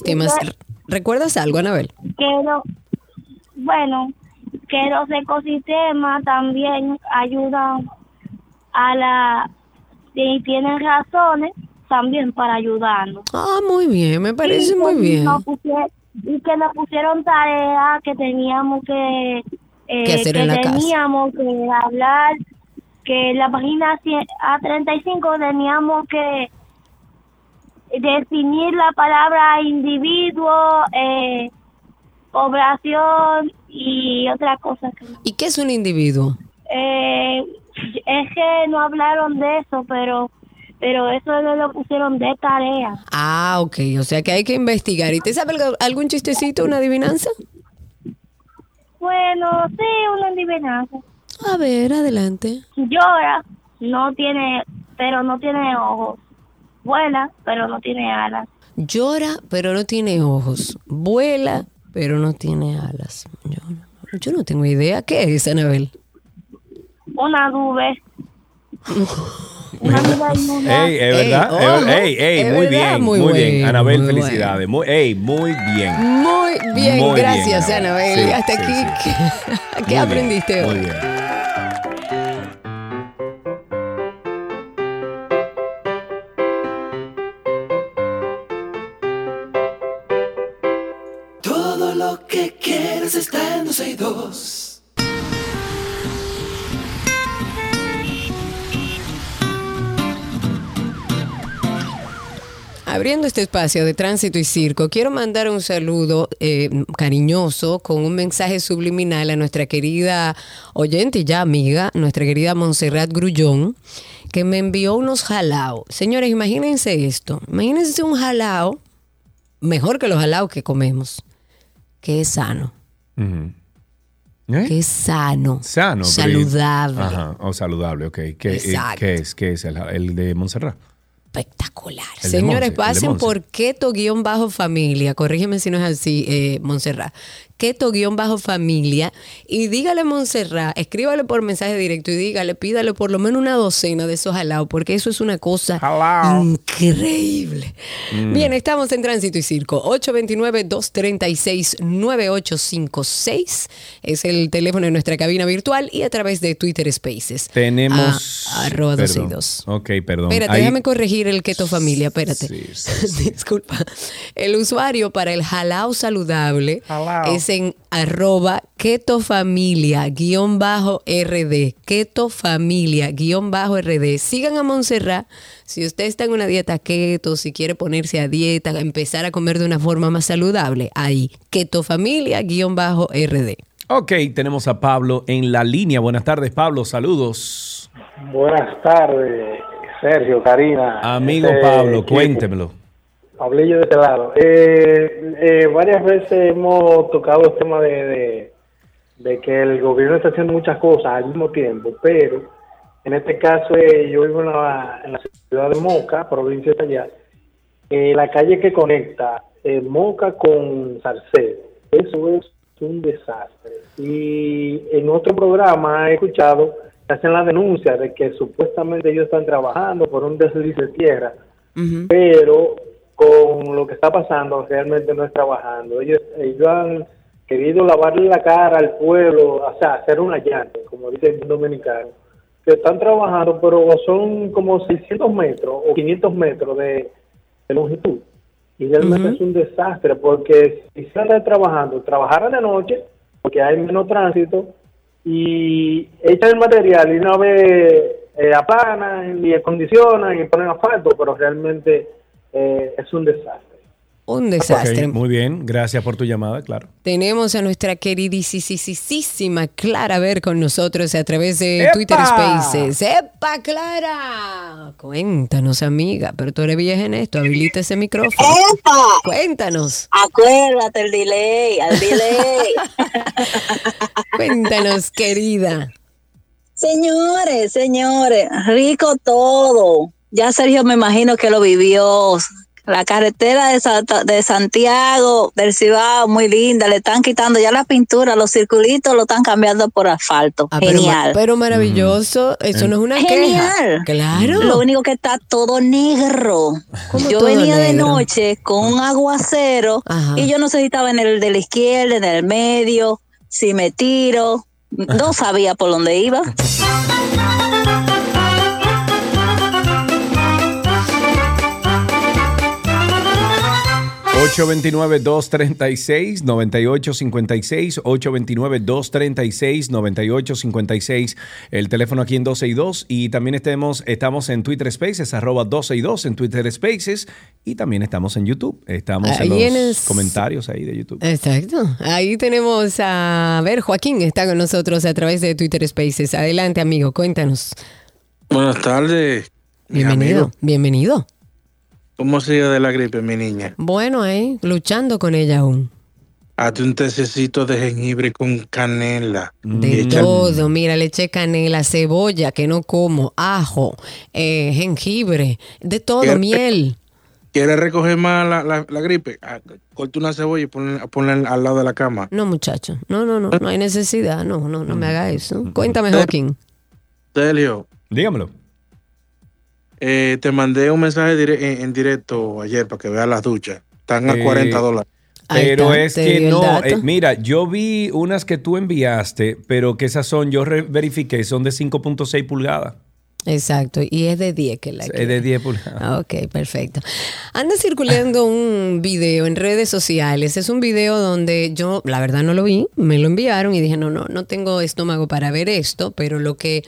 ¿Recuerdas algo, Anabel? que bueno, que los ecosistemas también ayudan a la si tienen razones también para ayudarnos. Ah, muy bien, me parece Y muy que bien. y que nos pusieron tareas que teníamos que, eh, Que hacer en la casa. teníamos que hablar, que en la página cien- A35 teníamos que definir la palabra individuo, eh, población y otra cosa. que no. ¿Y qué es un individuo? Eh, es que no hablaron de eso, pero pero eso no lo pusieron de tarea. Ah, ok, o sea que hay que investigar. ¿Y te sabe algún chistecito, una adivinanza? Bueno, sí, una adivinanza. A ver, adelante. Llora, no tiene, pero no tiene ojos. Vuela, pero no tiene alas. Llora, pero no tiene ojos. Vuela, pero no tiene alas. Yo, no- yo no tengo idea. ¿Qué es, Anabel? Una nube. Una nube. Ey, es verdad. Ey, ojo, ey, ey, es muy verdad, bien, muy muy, bien. Anabel, muy felicidades. Muy, ey, muy bien. Muy bien, Muy bien, gracias, Anabel. Anabel. Sí, Hasta sí, aquí, sí. ¿qué, Muy aprendiste Muy hoy? bien. Abriendo este espacio de tránsito y circo, quiero mandar un saludo eh, cariñoso con un mensaje subliminal a nuestra querida oyente y ya amiga, nuestra querida Montserrat Grullón, que me envió unos jalaos. Señores, imagínense esto. Imagínense un jalao, mejor que los jalaos que comemos, que es sano. Uh. ¿Eh? Que es sano. Saludable. Ajá, o saludable, ok. ¿Qué, eh, Exacto. ¿qué es? ¿Qué es el, el de Montserrat? espectacular. El Señores, Monse, pasen por keto-familia, corrígeme si no es así, eh, Montserrat. Keto-familia y dígale Montserrat, escríbale por mensaje directo y dígale, pídale por lo menos una docena de esos jalados, porque eso es una cosa increíble. Mm. Bien, estamos en Tránsito y Circo. 829-236-9856 es el teléfono de nuestra cabina virtual y a través de Twitter Spaces. Tenemos. Ah, arroba y perdón. Ok, perdón. Espérate, Ahí- déjame corregir el keto familia, espérate. (laughs) Disculpa. El usuario para el jalao saludable es en arroba keto familia guion bajo rd. Keto familia guion bajo rd. Sigan a Montserrat. Si usted está en una dieta keto, si quiere ponerse a dieta, empezar a comer de una forma más saludable, ahí, keto familia guion bajo rd. Ok, tenemos a Pablo en la línea. Buenas tardes, Pablo. Saludos. Buenas tardes, Sergio, Karina. Amigo Este Pablo, cuéntemelo. Pablillo de este lado. Eh, eh, varias veces hemos tocado el tema de, de, de que el gobierno está haciendo muchas cosas al mismo tiempo, pero en este caso eh, yo vivo en la, en la ciudad de Moca, provincia de allá, eh, la calle que conecta Moca con Salcedo, eso es un desastre. Y en otro programa he escuchado que hacen la denuncia de que supuestamente ellos están trabajando por un desliz de tierra, pero con lo que está pasando realmente no es trabajando. Ellos, ellos han querido lavarle la cara al pueblo, o sea, hacer una llanta, como dice el dominicano, que están trabajando, pero son como 600 metros o 500 metros de, de longitud. Y realmente es un desastre, porque si se anda trabajando, trabajaran de noche, porque hay menos tránsito, y echan el material y una vez eh, aplanan y acondicionan y ponen asfalto, pero realmente eh, es un desastre. Un desastre. Muy bien, gracias por tu llamada, claro. Tenemos a nuestra queridísima Clara Ver con nosotros a través de ¡Epa! Twitter Spaces. ¡Epa, Clara! Cuéntanos, amiga, pero tú eres vieja en esto, habilita ese micrófono. Cuéntanos. Acuérdate el delay, al delay. (laughs) Cuéntanos, querida. Señores, señores, rico todo. Ya Sergio me imagino que lo vivió. La carretera de, Santa- de Santiago, del Cibao, muy linda. Le están quitando ya la pintura, los circulitos lo están cambiando por asfalto. Ah, Genial. pero maravilloso, eso no es una Genial. queja. Claro. Lo único que está todo negro. ¿Cómo Yo todo venía de noche con un aguacero Ajá. y yo no sé si estaba en el de la izquierda, en el medio, si me tiro. No (laughs) sabía por dónde iba. 829-236-9856, 829-236-9856, el teléfono aquí en 12 y 2 y también estemos, estamos en Twitter Spaces, arroba 12 y 2 en Twitter Spaces y también estamos en YouTube, estamos en Ahí los en el- comentarios ahí de YouTube. Exacto. Ahí tenemos a, a ver, Joaquín está con nosotros a través de Twitter Spaces. Adelante, amigo, cuéntanos. Buenas tardes. Bienvenido. Bienvenido. ¿Cómo sigue de la gripe, mi niña? Bueno, ahí, luchando con ella aún. Hazte un tececito de jengibre con canela. De echa- todo, mira, le eché canela, cebolla, que no como, ajo, eh, jengibre, de todo, miel. ¿Quieres recoger más la, la- la gripe? Ah, Corta una cebolla y ponla, ponla al lado de la cama. No, muchacho, no, no, no, no hay necesidad, no, no, no me haga eso. Cuéntame, Joaquín. Sergio. Dígamelo. Eh, te mandé un mensaje dire- en, en directo ayer para que veas las duchas. Están a Eh, 40 dólares. Pero es que no, eh, mira, yo vi unas que tú enviaste, pero que esas son, yo verifiqué, son de 5.6 pulgadas. Exacto, y es de 10 que la Es de 10 pulgadas. Ah, Ok, perfecto. Anda circulando un video en redes sociales. Es un video donde yo, la verdad, no lo vi. Me lo enviaron y dije, no, no, no tengo estómago para ver esto, pero lo que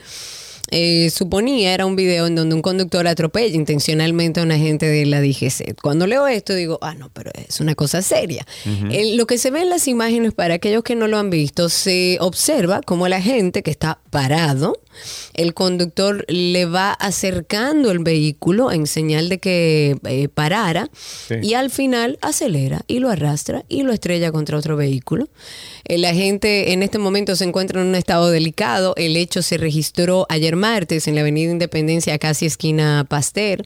eh, suponía era un video en donde un conductor atropella intencionalmente a una gente de la DGC. Cuando leo esto digo, ah, no, pero es una cosa seria. Eh, lo que se ve en las imágenes, para aquellos que no lo han visto, se observa como la gente que está parado el conductor le va acercando el vehículo en señal de que eh, parara Sí. y al final acelera y lo arrastra y lo estrella contra otro vehículo. Eh, La gente en este momento se encuentra en un estado delicado. El hecho se registró ayer martes en la Avenida Independencia, casi esquina Pasteur.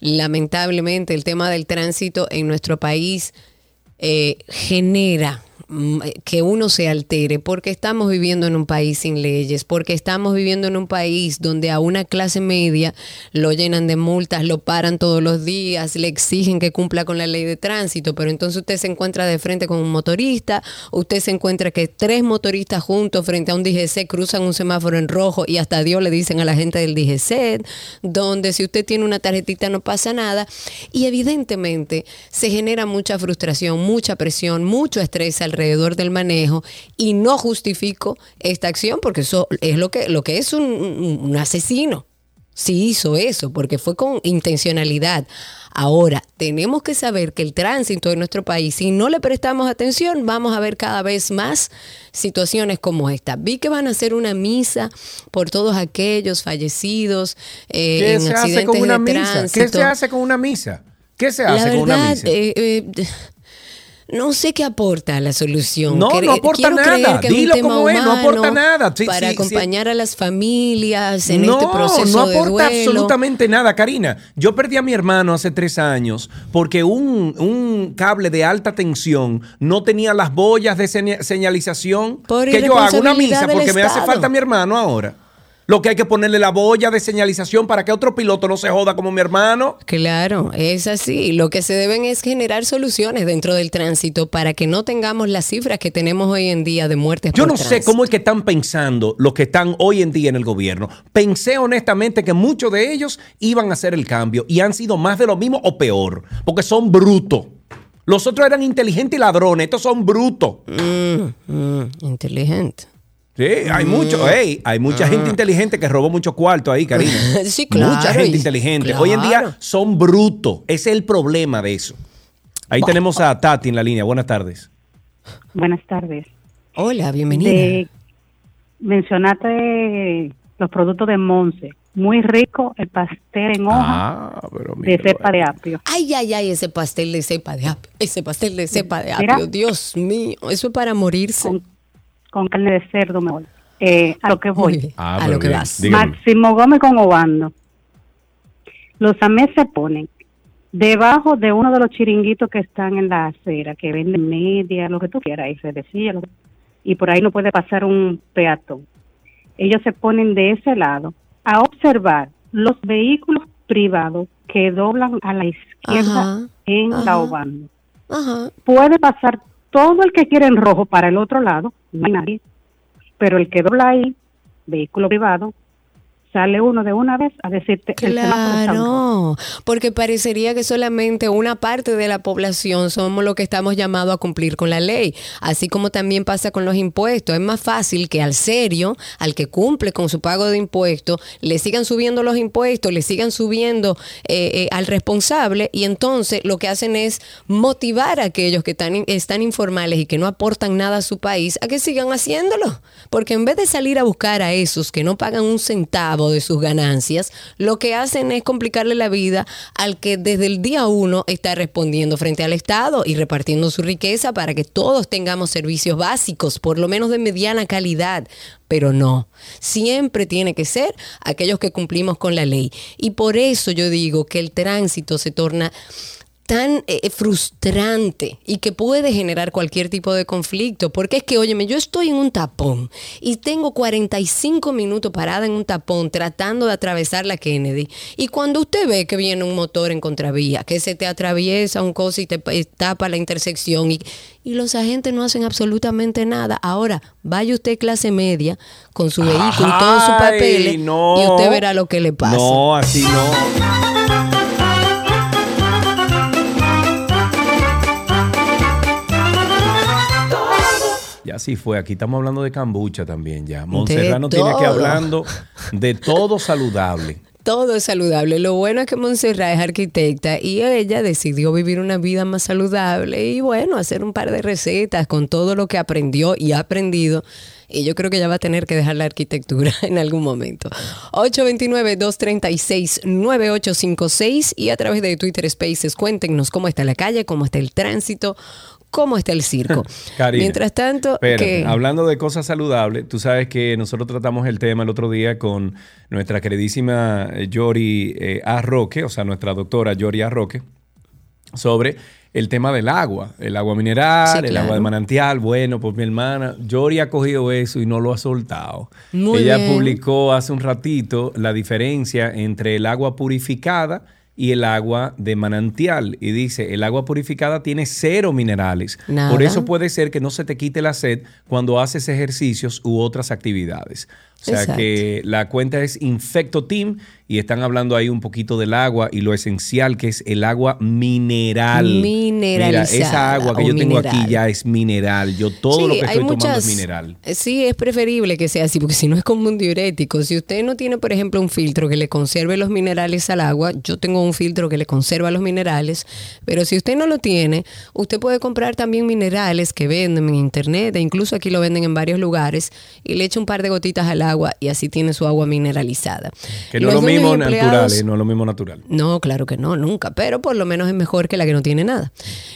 Lamentablemente, el tema del tránsito en nuestro país eh, genera que uno se altere porque estamos viviendo en un país sin leyes, porque estamos viviendo en un país donde a una clase media lo llenan de multas, lo paran todos los días, le exigen que cumpla con la ley de tránsito, pero entonces usted se encuentra de frente con un motorista, usted se encuentra que tres motoristas juntos frente a un DGC cruzan un semáforo en rojo y hasta Dios le dicen a la gente del DGC, donde si usted tiene una tarjetita no pasa nada. Y evidentemente se genera mucha frustración, mucha presión, mucho estrés alrededor del manejo y no justifico esta acción porque eso es lo que, lo que es un, asesino. Sí hizo eso porque fue con intencionalidad. Ahora, tenemos que saber que el tránsito en nuestro país, si no le prestamos atención, vamos a ver cada vez más situaciones como esta. Vi que van a hacer una misa por todos aquellos fallecidos eh, ¿Qué en se hace accidentes con una de misa? ¿Qué tránsito. se hace con una misa? ¿Qué se hace La con una misa? eh, eh, no sé qué aporta la solución. No, no aporta nada. Dilo como es, no aporta nada. Sí, para sí, sí. acompañar a las familias en no, este proceso no de aporta duelo. absolutamente nada, Karina. Yo perdí a mi hermano hace tres años porque un, un cable de alta tensión no tenía las boyas de seña- señalización Por que yo hago una misa porque me hace falta mi hermano ahora. Lo que hay que ponerle la boya de señalización para que otro piloto no se joda como mi hermano. Claro, es así. Lo que se deben es generar soluciones dentro del tránsito para que no tengamos las cifras que tenemos hoy en día de muertes. Yo por no sé cómo es que están pensando los que están hoy en día en el gobierno. Pensé honestamente que muchos de ellos iban a hacer el cambio y han sido más de lo mismo o peor, porque son brutos. Los otros eran inteligentes y ladrones, estos son brutos. Mm, mm, inteligente. Sí, hay mucho, ey, hay mucha Ah. gente inteligente que robó mucho cuarto ahí, Karina. (laughs) Sí, claro, Mucha gente inteligente. claro. Hoy en día son brutos. Ese es el problema de eso. Ahí tenemos a Tati en la línea. Buenas tardes. Buenas tardes. Hola, bienvenida. De- mencionaste los productos de Monse. Muy rico el pastel en hoja Ah, pero de cepa de apio. Ay, ay, ay, ese pastel de cepa de apio. Ese pastel de cepa de Mira. apio. Dios mío, eso es para morirse. con carne de cerdo mejor. Eh, a lo que voy. (laughs) Ah, A lo que vas. Máximo Gómez con Obando. Los amés se ponen debajo de uno de los chiringuitos que están en la acera, que venden media, lo que tú quieras, y se decía, y por ahí no puede pasar un peatón. Ellos se ponen de ese lado a observar los vehículos privados que doblan a la izquierda Ajá, en la. Obando. Ajá. Puede pasar todo el que quiere en rojo para el otro lado, no hay nadie, pero el que dobla ahí, vehículo privado, sale uno de una vez a decirte el está. Claro, porque parecería que solamente una parte de la población somos los que estamos llamados a cumplir con la ley, así como también pasa con los impuestos. Es más fácil que al serio, al que cumple con su pago de impuestos, le sigan subiendo los impuestos, le sigan subiendo eh, eh, al responsable y entonces lo que hacen es motivar a aquellos que están, están informales y que no aportan nada a su país a que sigan haciéndolo. Porque en vez de salir a buscar a esos que no pagan un centavo de sus ganancias, lo que hacen es complicarle la vida al que desde el día uno está respondiendo frente al Estado y repartiendo su riqueza para que todos tengamos servicios básicos, por lo menos de mediana calidad. Pero no, siempre tiene que ser aquellos que cumplimos con la ley. Y por eso yo digo que el tránsito se torna tan eh, frustrante y que puede generar cualquier tipo de conflicto. Porque es que, óyeme, yo estoy en un tapón y tengo 45 minutos parada en un tapón tratando de atravesar la Kennedy. Y cuando usted ve que viene un motor en contravía, que se te atraviesa un cosa y te pa- tapa la intersección y, y los agentes no hacen absolutamente nada. Ahora, vaya usted clase media con su vehículo y todos sus papeles no. y usted verá lo que le pasa. No, así no. Ya sí fue, aquí estamos hablando de cambucha también ya. Monserrano tiene que hablando de todo saludable. Todo es saludable. Lo bueno es que Montserrat es arquitecta y ella decidió vivir una vida más saludable y bueno, hacer un par de recetas con todo lo que aprendió y ha aprendido Y yo creo que ya va a tener que dejar la arquitectura (laughs) en algún momento. 829-236-9856 y a través de Twitter Spaces cuéntenos cómo está la calle, cómo está el tránsito, cómo está el circo. (laughs) Karina, Mientras tanto, que hablando de cosas saludables, tú sabes que nosotros tratamos el tema el otro día con nuestra queridísima eh, Yori eh, Arroque, o sea, nuestra doctora Yori Arroque, sobre el tema del agua, el agua mineral, Sí, el agua de manantial. Bueno, pues mi hermana Yori ha cogido eso y no lo ha soltado. Muy Ella bien. publicó hace un ratito la diferencia entre el agua purificada y el agua de manantial. Y dice, el agua purificada tiene cero minerales. Nada. Por eso puede ser que no se te quite la sed cuando haces ejercicios u otras actividades. O sea Exacto. que la cuenta es Infecto Team y están hablando ahí un poquito del agua y lo esencial que es el agua mineral. Mira, Mineralizada esa agua que yo tengo aquí ya es mineral. Yo todo Sí, lo que estoy tomando es mineral. Sí, es preferible que sea así, porque si no es como un diurético. Si usted no tiene, por ejemplo, un filtro que le conserve los minerales al agua, yo tengo un filtro que le conserva los minerales, pero si usted no lo tiene, usted puede comprar también minerales que venden en internet, e incluso aquí lo venden en varios lugares, y le echa un par de gotitas al agua y así tiene su agua mineralizada. Que no es lo mismo natural, eh, no es lo mismo natural. no, claro que no, nunca, pero por lo menos es mejor que la que no tiene nada.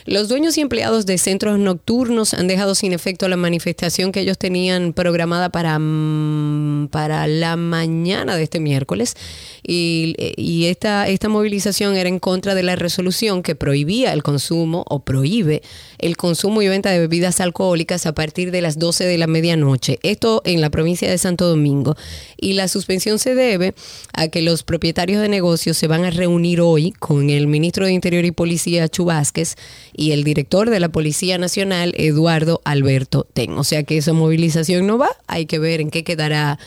Los dueños y empleados de centros nocturnos han dejado sin efecto la manifestación que ellos tenían programada para, mm, para la mañana de este miércoles y, y esta, esta movilización era en contra de la resolución que prohibía el consumo o prohíbe el consumo y venta de bebidas alcohólicas a partir de las 12 de la medianoche. Esto en la provincia de Santo Domingo. Y la suspensión se debe a que los propietarios de negocios se van a reunir hoy con el ministro de Interior y Policía, Chu Vázquez, y el director de la Policía Nacional, Eduardo Alberto Ten. O sea que esa movilización no va. Hay que ver en qué quedará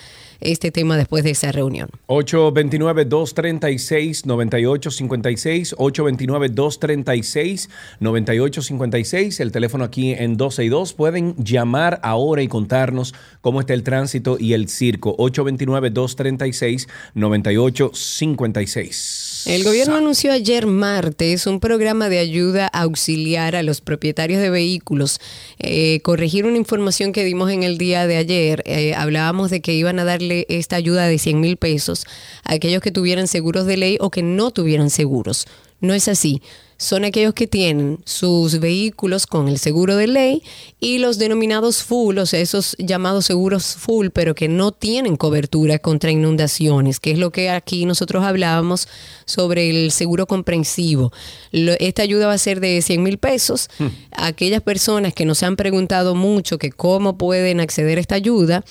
este tema después de esa reunión. 829-236-9856, 829-236-9856, el teléfono aquí en 12 y 2. Pueden llamar ahora y contarnos cómo está el tránsito y el circo. 829-236-9856. El gobierno anunció ayer martes un programa de ayuda auxiliar a los propietarios de vehículos. Eh, corregir una información que dimos en el día de ayer, eh, hablábamos de que iban a darle esta ayuda de 100 mil pesos a aquellos que tuvieran seguros de ley o que no tuvieran seguros. No es así. Son aquellos que tienen sus vehículos con el seguro de ley y los denominados full, o sea, esos llamados seguros full, pero que no tienen cobertura contra inundaciones, que es lo que aquí nosotros hablábamos sobre el seguro comprensivo. Lo- esta ayuda va a ser de 100 mil pesos. Aquellas personas que nos han preguntado mucho que cómo pueden acceder a esta ayuda,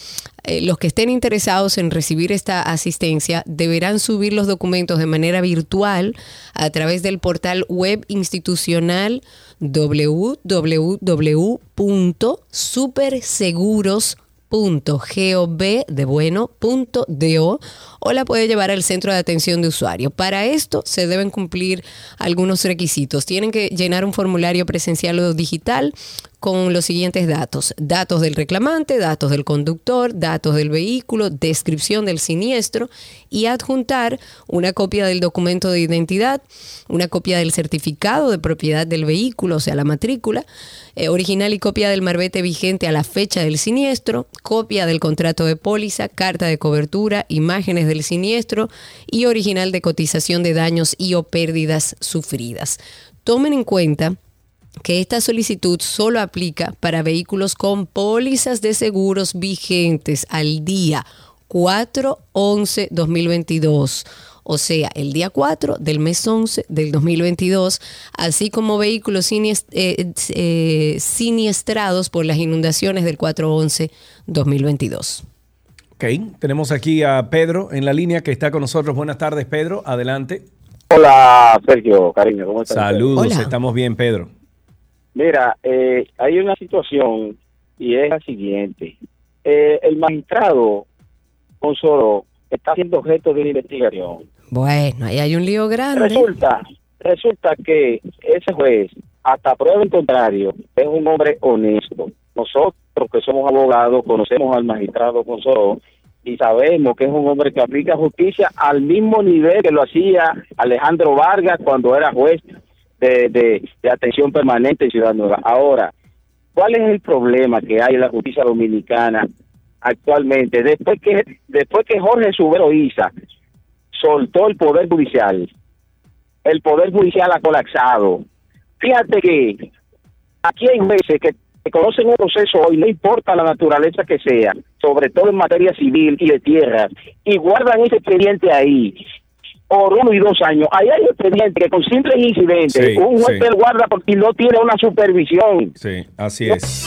eh, los que estén interesados en recibir esta asistencia deberán subir los documentos de manera virtual a través del portal web institucional www.superseguros.gov de bueno.do o la puede llevar al centro de atención de usuario. Para esto se deben cumplir algunos requisitos. Tienen que llenar un formulario presencial o digital con los siguientes datos. Datos del reclamante, datos del conductor, datos del vehículo, descripción del siniestro y adjuntar una copia del documento de identidad, una copia del certificado de propiedad del vehículo, o sea, la matrícula, eh, original y copia del marbete vigente a la fecha del siniestro, copia del contrato de póliza, carta de cobertura, imágenes del siniestro y original de cotización de daños y o pérdidas sufridas. Tomen en cuenta que esta solicitud solo aplica para vehículos con pólizas de seguros vigentes al día 4-11-2022. O sea, el día 4 del mes 11 del 2022, así como vehículos siniest- eh, eh, siniestrados por las inundaciones del 4-11-2022. Ok, tenemos aquí a Pedro en la línea que está con nosotros. Buenas tardes, Pedro. Adelante. Hola, Sergio, cariño, ¿cómo estás? Saludos, estamos bien, Pedro. Mira, eh, hay una situación y es la siguiente. Eh, el magistrado Consoro está siendo objeto de una investigación. Bueno, ahí hay un lío grande. Resulta, resulta que ese juez, hasta prueba en contrario, es un hombre honesto. Nosotros que somos abogados conocemos al magistrado Consoro y sabemos que es un hombre que aplica justicia al mismo nivel que lo hacía Alejandro Vargas cuando era juez de, atención permanente en Ciudad Nueva. Ahora, ¿cuál es el problema que hay en la justicia dominicana actualmente, después que después que Jorge Subero Isa soltó el poder judicial, el poder judicial ha colapsado. Fíjate que aquí hay jueces que, que conocen un proceso hoy, no importa la naturaleza que sea, sobre todo en materia civil y de tierras, y guardan ese expediente ahí por uno y dos años. Ahí hay expediente que con simples incidentes, Sí, un juez sí. guarda porque no tiene una supervisión. Sí, así es.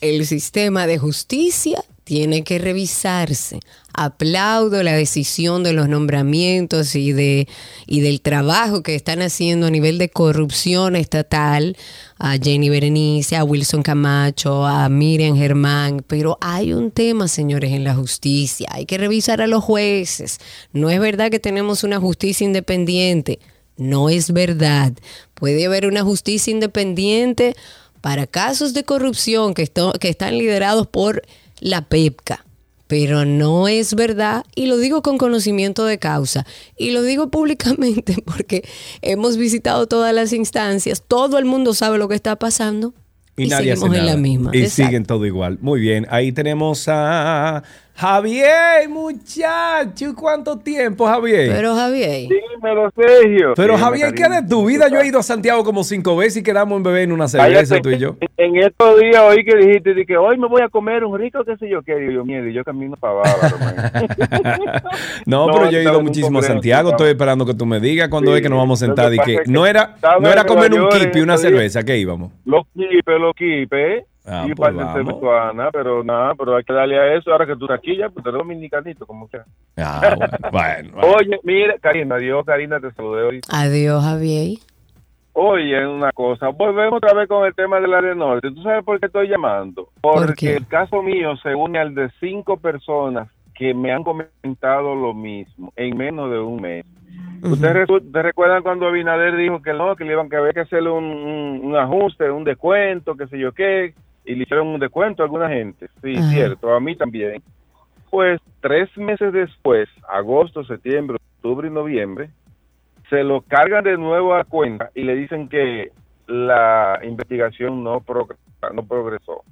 El sistema de justicia tiene que revisarse. Aplaudo la decisión de los nombramientos y, de, y del trabajo que están haciendo a nivel de corrupción estatal a Jenny Berenice, a Wilson Camacho, a Miriam Germán, pero hay un tema, señores, en la justicia. Hay que revisar a los jueces. No es verdad que tenemos una justicia independiente. No es verdad. Puede haber una justicia independiente para casos de corrupción que, que están liderados por la PEPCA. Pero no es verdad, y lo digo con conocimiento de causa, y lo digo públicamente (laughs) porque hemos visitado todas las instancias, todo el mundo sabe lo que está pasando Y, y, nadie hace seguimos en la misma. Y Exacto. siguen todo igual. Muy bien. Ahí tenemos a Javier, muchacho. ¿Cuánto tiempo, Javier? Pero Javier. Dímelo, Sergio. Pero Javier, ¿qué de tu vida? Yo he ido a Santiago como cinco veces y quedamos en beber en una cerveza, Cállate. tú y yo. En estos días oí que dijiste de que hoy me voy a comer un rico, qué sé yo qué. Digo, yo, mierda, y yo camino para abajo. No, No, pero yo he ido muchísimo a Santiago. Estoy esperando que tú me digas cuándo Sí, es que nos vamos a sentar. Y que no era, no era comer un kipi y una cerveza. ¿Qué íbamos? Los quipes, los quipes. Ah, y pues parte vamos. cebutuana, pero nada, pero hay que darle a eso. Ahora que tú estás aquí ya, pues te doy dominicanito, como que. Ah, (laughs) bueno, bueno. Oye, mira, Karina, adiós, Karina, te saludé ahorita. Adiós, Javier. Oye, una cosa, volvemos otra vez con el tema del área norte. ¿Tú sabes por qué estoy llamando? Porque el caso mío se une al de cinco personas que me han comentado lo mismo en menos de un mes. ¿Ustedes, recu- ustedes recuerdan cuando Abinader dijo que no, que le iban que había que hacerle un, un- un ajuste, un descuento, qué sé yo qué, y le hicieron un descuento a alguna gente? Sí, Ajá. cierto, a mí también. Pues tres meses después, agosto, septiembre, octubre y noviembre, se lo cargan de nuevo a cuenta y le dicen que la investigación no, no progresó.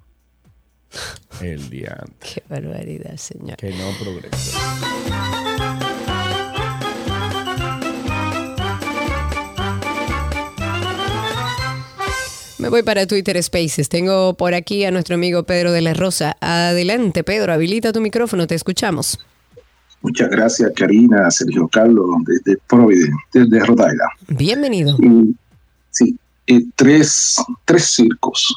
El diante. Qué barbaridad, señor. Que no progresó. Me voy para Twitter Spaces. Tengo por aquí a nuestro amigo Pedro de la Rosa. Adelante, Pedro, habilita tu micrófono, te escuchamos. Muchas gracias, Karina, Sergio Carlos, desde Providence, desde Rhode Island. Bienvenido. Sí, eh, tres, tres circos.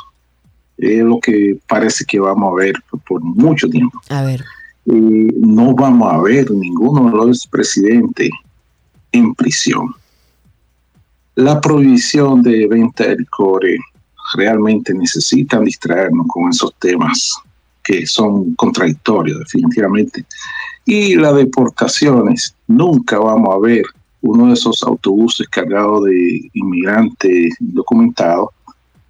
Es lo que parece que vamos a ver por, por mucho tiempo. A ver. Eh, no vamos a ver ninguno de los presidentes en prisión. La prohibición de venta de licores realmente necesitan distraernos con esos temas que son contradictorios, definitivamente. Y las deportaciones, nunca vamos a ver uno de esos autobuses cargados de inmigrantes documentados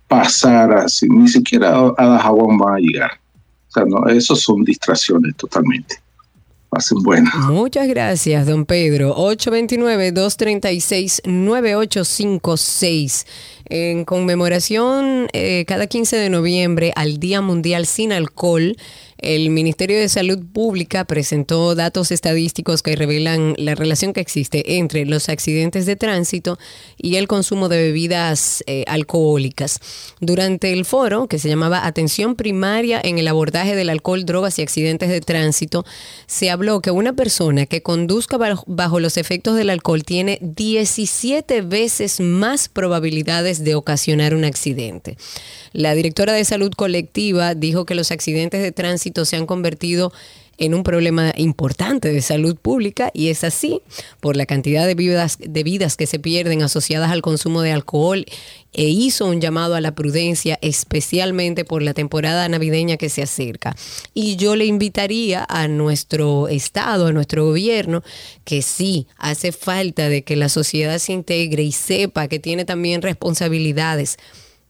pasar así, ni siquiera a Dajabón van a llegar. O sea, no, esos son distracciones totalmente. Pasen buenas. Muchas gracias, don Pedro. 829-236-9856. En conmemoración eh, cada 15 de noviembre al Día Mundial Sin Alcohol, el Ministerio de Salud Pública presentó datos estadísticos que revelan la relación que existe entre los accidentes de tránsito y el consumo de bebidas eh, alcohólicas. Durante el foro, que se llamaba Atención Primaria en el abordaje del alcohol, drogas y accidentes de tránsito, se habló que una persona que conduzca bajo, los efectos del alcohol tiene 17 veces más probabilidades de ocasionar un accidente. La directora de salud colectiva dijo que los accidentes de tránsito se han convertido en un problema importante de salud pública y es así por la cantidad de vidas, de vidas que se pierden asociadas al consumo de alcohol e hizo un llamado a la prudencia especialmente por la temporada navideña que se acerca. Y yo le invitaría a nuestro Estado, a nuestro gobierno, que sí hace falta de que la sociedad se integre y sepa que tiene también responsabilidades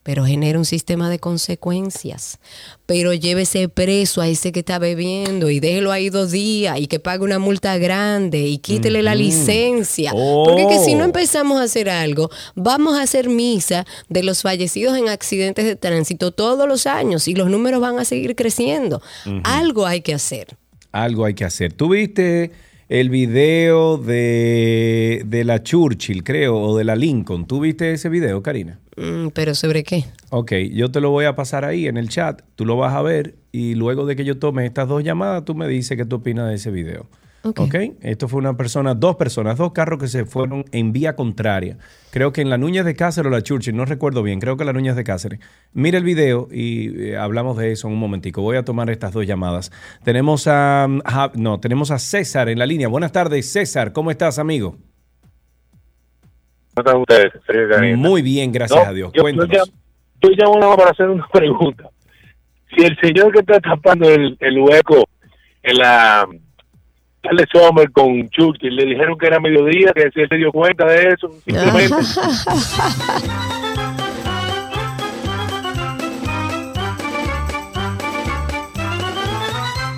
pero genera un sistema de consecuencias. Pero llévese preso a ese que está bebiendo y déjelo ahí dos días y que pague una multa grande y quítele la licencia. Porque que si no Oh. empezamos a hacer algo, vamos a hacer misa de los fallecidos en accidentes de tránsito todos los años y los números van a seguir creciendo. Algo hay que hacer. Algo hay que hacer. ¿Tú viste el video de, de la Churchill, creo, o de la Lincoln? ¿Tú viste ese video, Karina? Mm, pero sobre qué? Ok, yo te lo voy a pasar ahí en el chat, tú lo vas a ver y luego de que yo tome estas dos llamadas, tú me dices qué tú opinas de ese video. Ok. Esto fue una persona, dos personas, dos carros que se fueron en vía contraria. Creo que en la Núñez de Cáceres o la Churchill, no recuerdo bien, creo que la Núñez de Cáceres. Mira el video y eh, hablamos de eso en un momentico. Voy a tomar estas dos llamadas. Tenemos a, a- no, tenemos a César en la línea. Buenas tardes, César, ¿cómo estás, amigo? ¿Cómo están ustedes? Feliz. Muy bien, gracias No, a Dios. yo- Cuéntanos. Yo, yo llamo para hacer una (laughs) pregunta. Si el señor que está tapando el, el hueco en la Charles Sommer con Churchill le dijeron que era mediodía, que si él se dio cuenta de eso, (laughs) simplemente.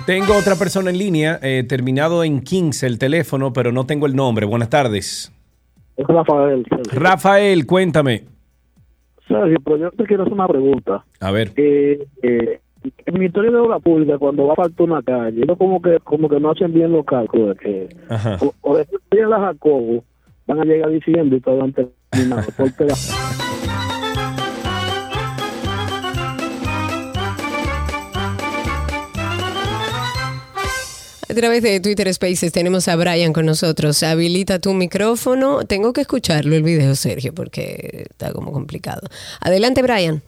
Tengo otra persona en línea, eh, terminado en 15 el teléfono, pero no tengo el nombre. Buenas tardes. Es Rafael. Rafael, cuéntame. Sergio, pero yo te quiero hacer una pregunta. A ver. Eh, eh, el Ministerio de Obra Pública, cuando va a faltar una calle, ellos como que, como que no hacen bien los cálculos. Que, Ajá. o, o después de la Jacobo, van a llegar diciendo y todo han terminado. A través de Twitter Spaces tenemos a Brian con nosotros. Habilita tu micrófono. Tengo que escucharlo el video, Sergio, porque está como complicado. Adelante, Brian.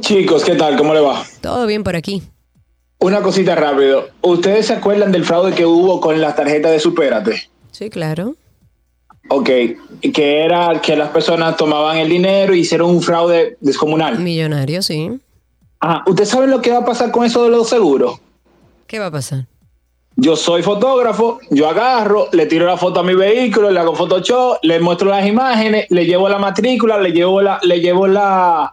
Chicos, ¿qué tal? ¿Cómo le va? Todo bien por aquí. Una cosita rápido. ¿Ustedes se acuerdan del fraude que hubo con las tarjetas de Supérate? Sí, claro. Ok, que era que las personas tomaban el dinero y hicieron un fraude descomunal. Millonario, sí. Ajá, ¿ustedes saben lo que va a pasar con eso de los seguros? ¿Qué va a pasar? Yo soy fotógrafo, yo agarro, le tiro la foto a mi vehículo, le hago Photoshop, le muestro las imágenes, le llevo la matrícula, le llevo la, le llevo la,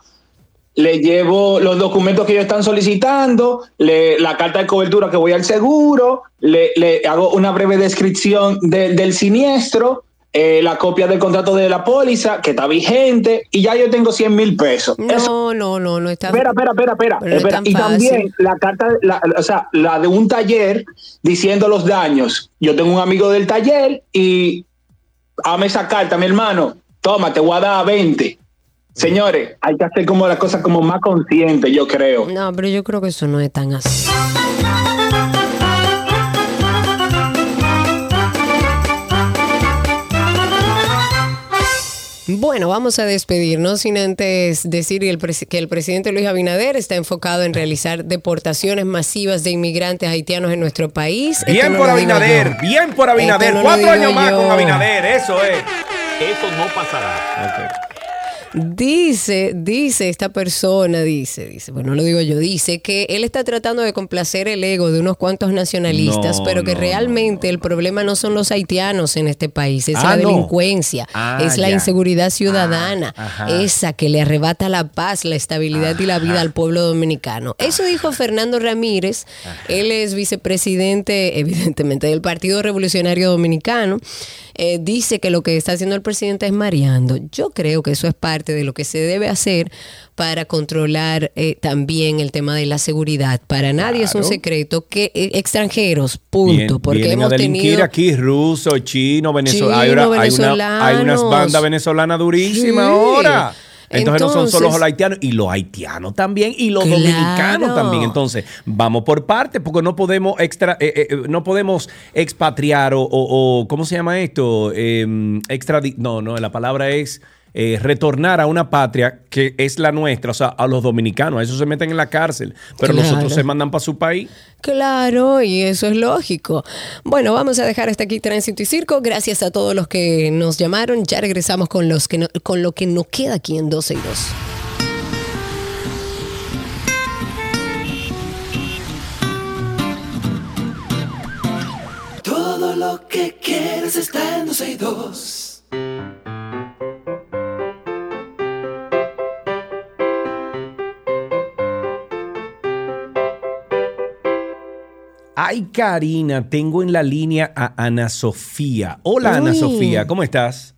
le llevo los documentos que ellos están solicitando, le- la carta de cobertura que voy al seguro, le, le hago una breve descripción de- del siniestro, eh, la copia del contrato de la póliza que está vigente y ya yo tengo 100 mil pesos. No, no, no, no está. Espera, espera, espera, espera. No espera. Y también la carta, la- o sea, la de un taller diciendo los daños. Yo tengo un amigo del taller y dame esa carta, mi hermano. Toma, te voy a dar 20. Señores, hay que hacer como las cosas como más conscientes, yo creo. No, pero yo creo que eso no es tan así. Bueno, vamos a despedirnos sin antes decir que el, presi- que el presidente Luis Abinader está enfocado en realizar deportaciones masivas de inmigrantes haitianos en nuestro país. Bien no por Abinader, yo. bien por Abinader. no Cuatro años más con Abinader, eso es. Eso no pasará. Dice, dice esta persona, dice, dice, bueno, no lo digo yo, dice que él está tratando de complacer el ego de unos cuantos nacionalistas, No, pero que no, realmente el problema no son los haitianos en este país, es Ah, la delincuencia, Ah, es la ya. inseguridad ciudadana, ajá. esa que le arrebata la paz, la estabilidad y la vida al pueblo dominicano. Eso dijo Fernando Ramírez, él es vicepresidente, evidentemente, del Partido Revolucionario Dominicano. Eh, dice que lo que está haciendo el presidente es mareando. Yo creo que eso es parte de lo que se debe hacer para controlar eh, también el tema de la seguridad. Para nadie es un secreto que eh, extranjeros, punto, Bien, porque hemos a tenido aquí ruso, chino, venezolano. Chino, hay, una- hay una- hay unas bandas venezolanas durísimas Sí. ahora. Entonces, no son solo los haitianos, y los haitianos también, y los Claro. dominicanos también. Entonces, vamos por partes, porque no podemos extra, eh, eh, eh, no podemos expatriar o, o- o- ¿cómo se llama esto? Eh, no, no, la palabra es eh, retornar a una patria que es la nuestra, o sea, a los dominicanos, a esos se meten en la cárcel, pero los Claro. otros se mandan para su país. Claro, y eso es lógico. Bueno, vamos a dejar hasta aquí Tránsito y Circo. Gracias a todos los que nos llamaron. Ya regresamos con, los que no- con lo que nos queda aquí en 12 y 2. Todo lo que quieres está en 12 y 2. Ay, Karina, tengo en la línea a Ana Sofía. Hola, Ana. Sofía, ¿cómo estás?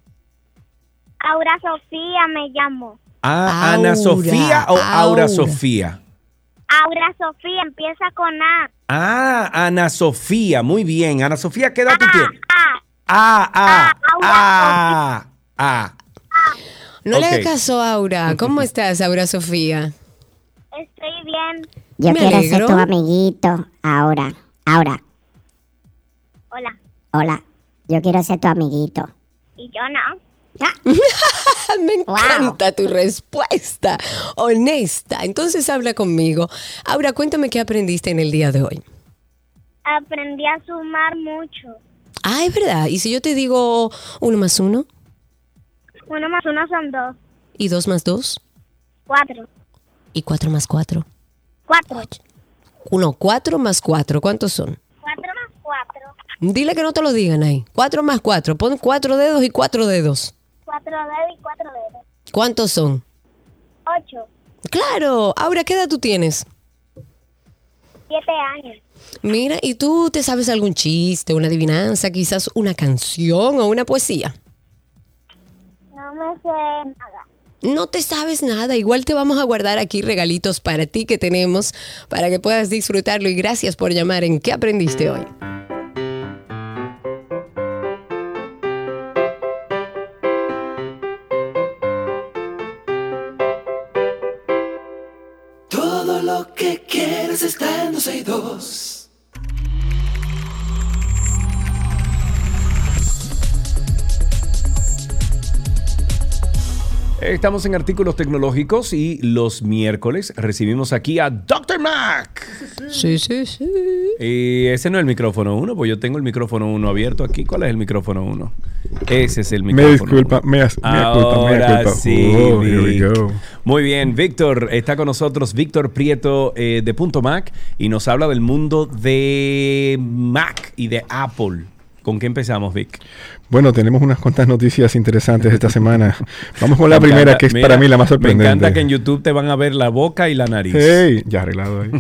Aura Sofía me llamo. Ah, Ana Sofía o Aura Aura. Sofía. Aura Sofía empieza con A. Ah, Ana Sofía, muy bien. Ana Sofía, ¿qué edad tú tienes? A. Ah, ah, ah, ah. No le hagas caso, Aura. (laughs) ¿Cómo estás, Aura Sofía? Estoy bien. Yo Me quiero alegro. ser tu amiguito ahora. Ahora. Hola. Hola. Yo quiero ser tu amiguito. Y yo no. (laughs) Me encanta tu respuesta, honesta. Entonces habla conmigo. Aura, cuéntame qué aprendiste en el día de hoy. Aprendí a sumar mucho. Ah, es verdad. ¿Y si yo te digo uno más uno Uno más uno son dos. y dos más dos Cuatro. y cuatro más cuatro? Cuatro. Uno, cuatro más cuatro. ¿Cuántos son? Cuatro más cuatro. Dile que no te lo digan ahí. Cuatro más cuatro. Pon cuatro dedos y cuatro dedos. Cuatro dedos y cuatro dedos. ¿Cuántos son? Ocho. Claro. Aura, ¿qué edad tú tienes? Siete años. Mira, ¿y tú te sabes algún chiste, una adivinanza, quizás una canción o una poesía? No me sé nada. No te sabes nada, igual te vamos a guardar aquí regalitos para ti que tenemos para que puedas disfrutarlo y gracias por llamar en ¿Qué aprendiste hoy? Todo lo que quieres está en 262. Estamos en artículos tecnológicos y los miércoles recibimos aquí a Dr. Mac. Sí, sí, sí. Y ese no es el micrófono 1, pues yo tengo el micrófono 1 abierto aquí. ¿Cuál es el micrófono 1? Ese es el Me micrófono. disculpa, me, as- me me Ahora culpa. sí, Oh, here we Vic. go. Muy bien, Víctor está con nosotros, Víctor Prieto eh, de Punto Mac y nos habla del mundo de Mac y de Apple. ¿Con qué empezamos, Vic? Bueno, tenemos unas cuantas noticias interesantes esta semana. Vamos con la Me primera, encanta- que es mira, para mí la más sorprendente. Me encanta que en YouTube te van a ver la boca y la nariz. Hey, ya arreglado ahí.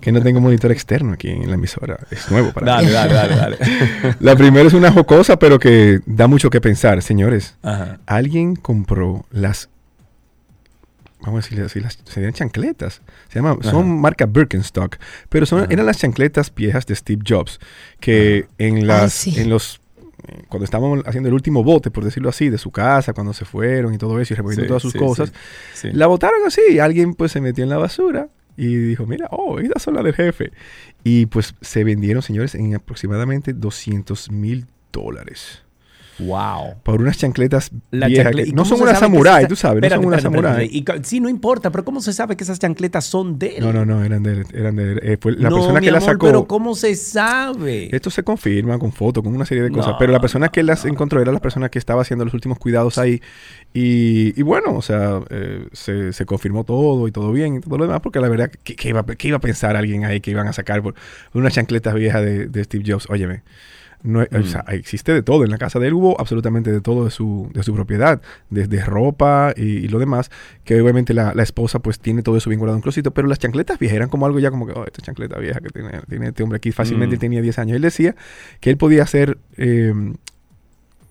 que no tengo monitor externo aquí en la emisora. Es nuevo para Dale, mí. dale, dale, dale. (laughs) la primera es una jocosa, pero que da mucho que pensar. Señores, Ajá. alguien compró las... Vamos a decirle así, las serían chancletas. Se llama, Ajá. son marca Birkenstock, pero son, eran las chancletas viejas de Steve Jobs, que en las, sí. en los eh, cuando estábamos haciendo el último bote, por decirlo así, de su casa, cuando se fueron y todo eso, y recogiendo Sí, todas sus sí, cosas, sí, la botaron así. Alguien pues se metió en la basura y dijo, mira, oh, estas son las del jefe. Y pues se vendieron, señores, en aproximadamente 200 mil dólares. Wow. Por unas chancletas La viejas. chancle- que ¿y no son unas samurai, esas- tú sabes, Espérate, no son unas samurai. Y sí, no importa, pero ¿cómo se sabe que esas chancletas son de él? No, no, no, eran de, eran de eh, fue la No, persona mi que las sacó. pero ¿cómo se sabe? Esto se confirma con fotos, con una serie de cosas. No, pero la persona que las encontró era la persona que estaba haciendo los últimos cuidados ahí. Y, y bueno, o sea, eh, se, se confirmó todo y todo bien y todo lo demás. Porque la verdad, ¿qué, qué iba, a- qué iba a pensar alguien ahí que iban a sacar por unas chancletas viejas de, de Steve Jobs? Óyeme. No, o sea, Mm. existe de todo. En la casa de él hubo absolutamente de todo de su, de su propiedad, desde ropa y, y lo demás, que obviamente la, la esposa pues tiene todo eso bien guardado en un closet, pero las chancletas viejas eran como algo ya como que, oh, esta chancleta vieja que tiene, tiene este hombre aquí, fácilmente Mm. tenía 10 años. Él decía que él podía hacer eh,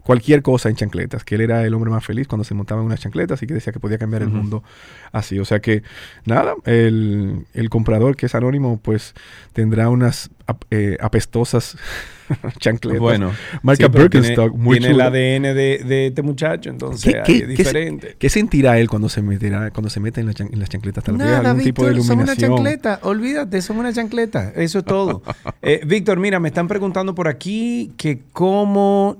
cualquier cosa en chancletas, que él era el hombre más feliz cuando se montaba en unas chancletas y que decía que podía cambiar el mundo así. O sea que, nada, el, el comprador que es anónimo pues tendrá unas ap- eh, apestosas (laughs) chancletas. Bueno, marca sí, Birkenstock, tiene, muy tiene el. ADN de, de este muchacho, entonces ¿Qué, ahí qué- es diferente. qué sentirá él cuando se meterá, cuando se mete en, la chan- en las chancletas? Tal vez Nada, algún tipo de Víctor, son una iluminación. chancleta. Olvídate, son una chancleta. Eso es todo. (laughs) Eh, Víctor, mira, me están preguntando por aquí que cómo...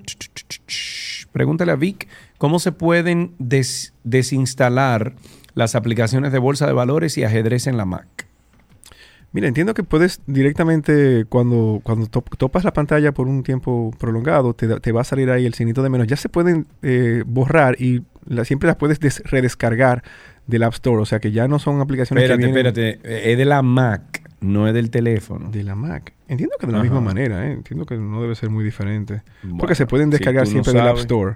Pregúntale a Vic cómo se pueden des- desinstalar las aplicaciones de bolsa de valores y ajedrez en la Mac. Mira, entiendo que puedes directamente, cuando, cuando to- topas la pantalla por un tiempo prolongado, te, te va a salir ahí el signito de menos. Ya se pueden eh, borrar y la- siempre las puedes des- redescargar del App Store. O sea que ya no son aplicaciones Espérate, que vienen espérate. Es de la Mac, no es del teléfono. de la Mac. Entiendo que de la Ajá. misma manera, ¿eh? entiendo que no debe ser muy diferente. Bueno, porque se pueden si descargar tú no siempre del App. Store.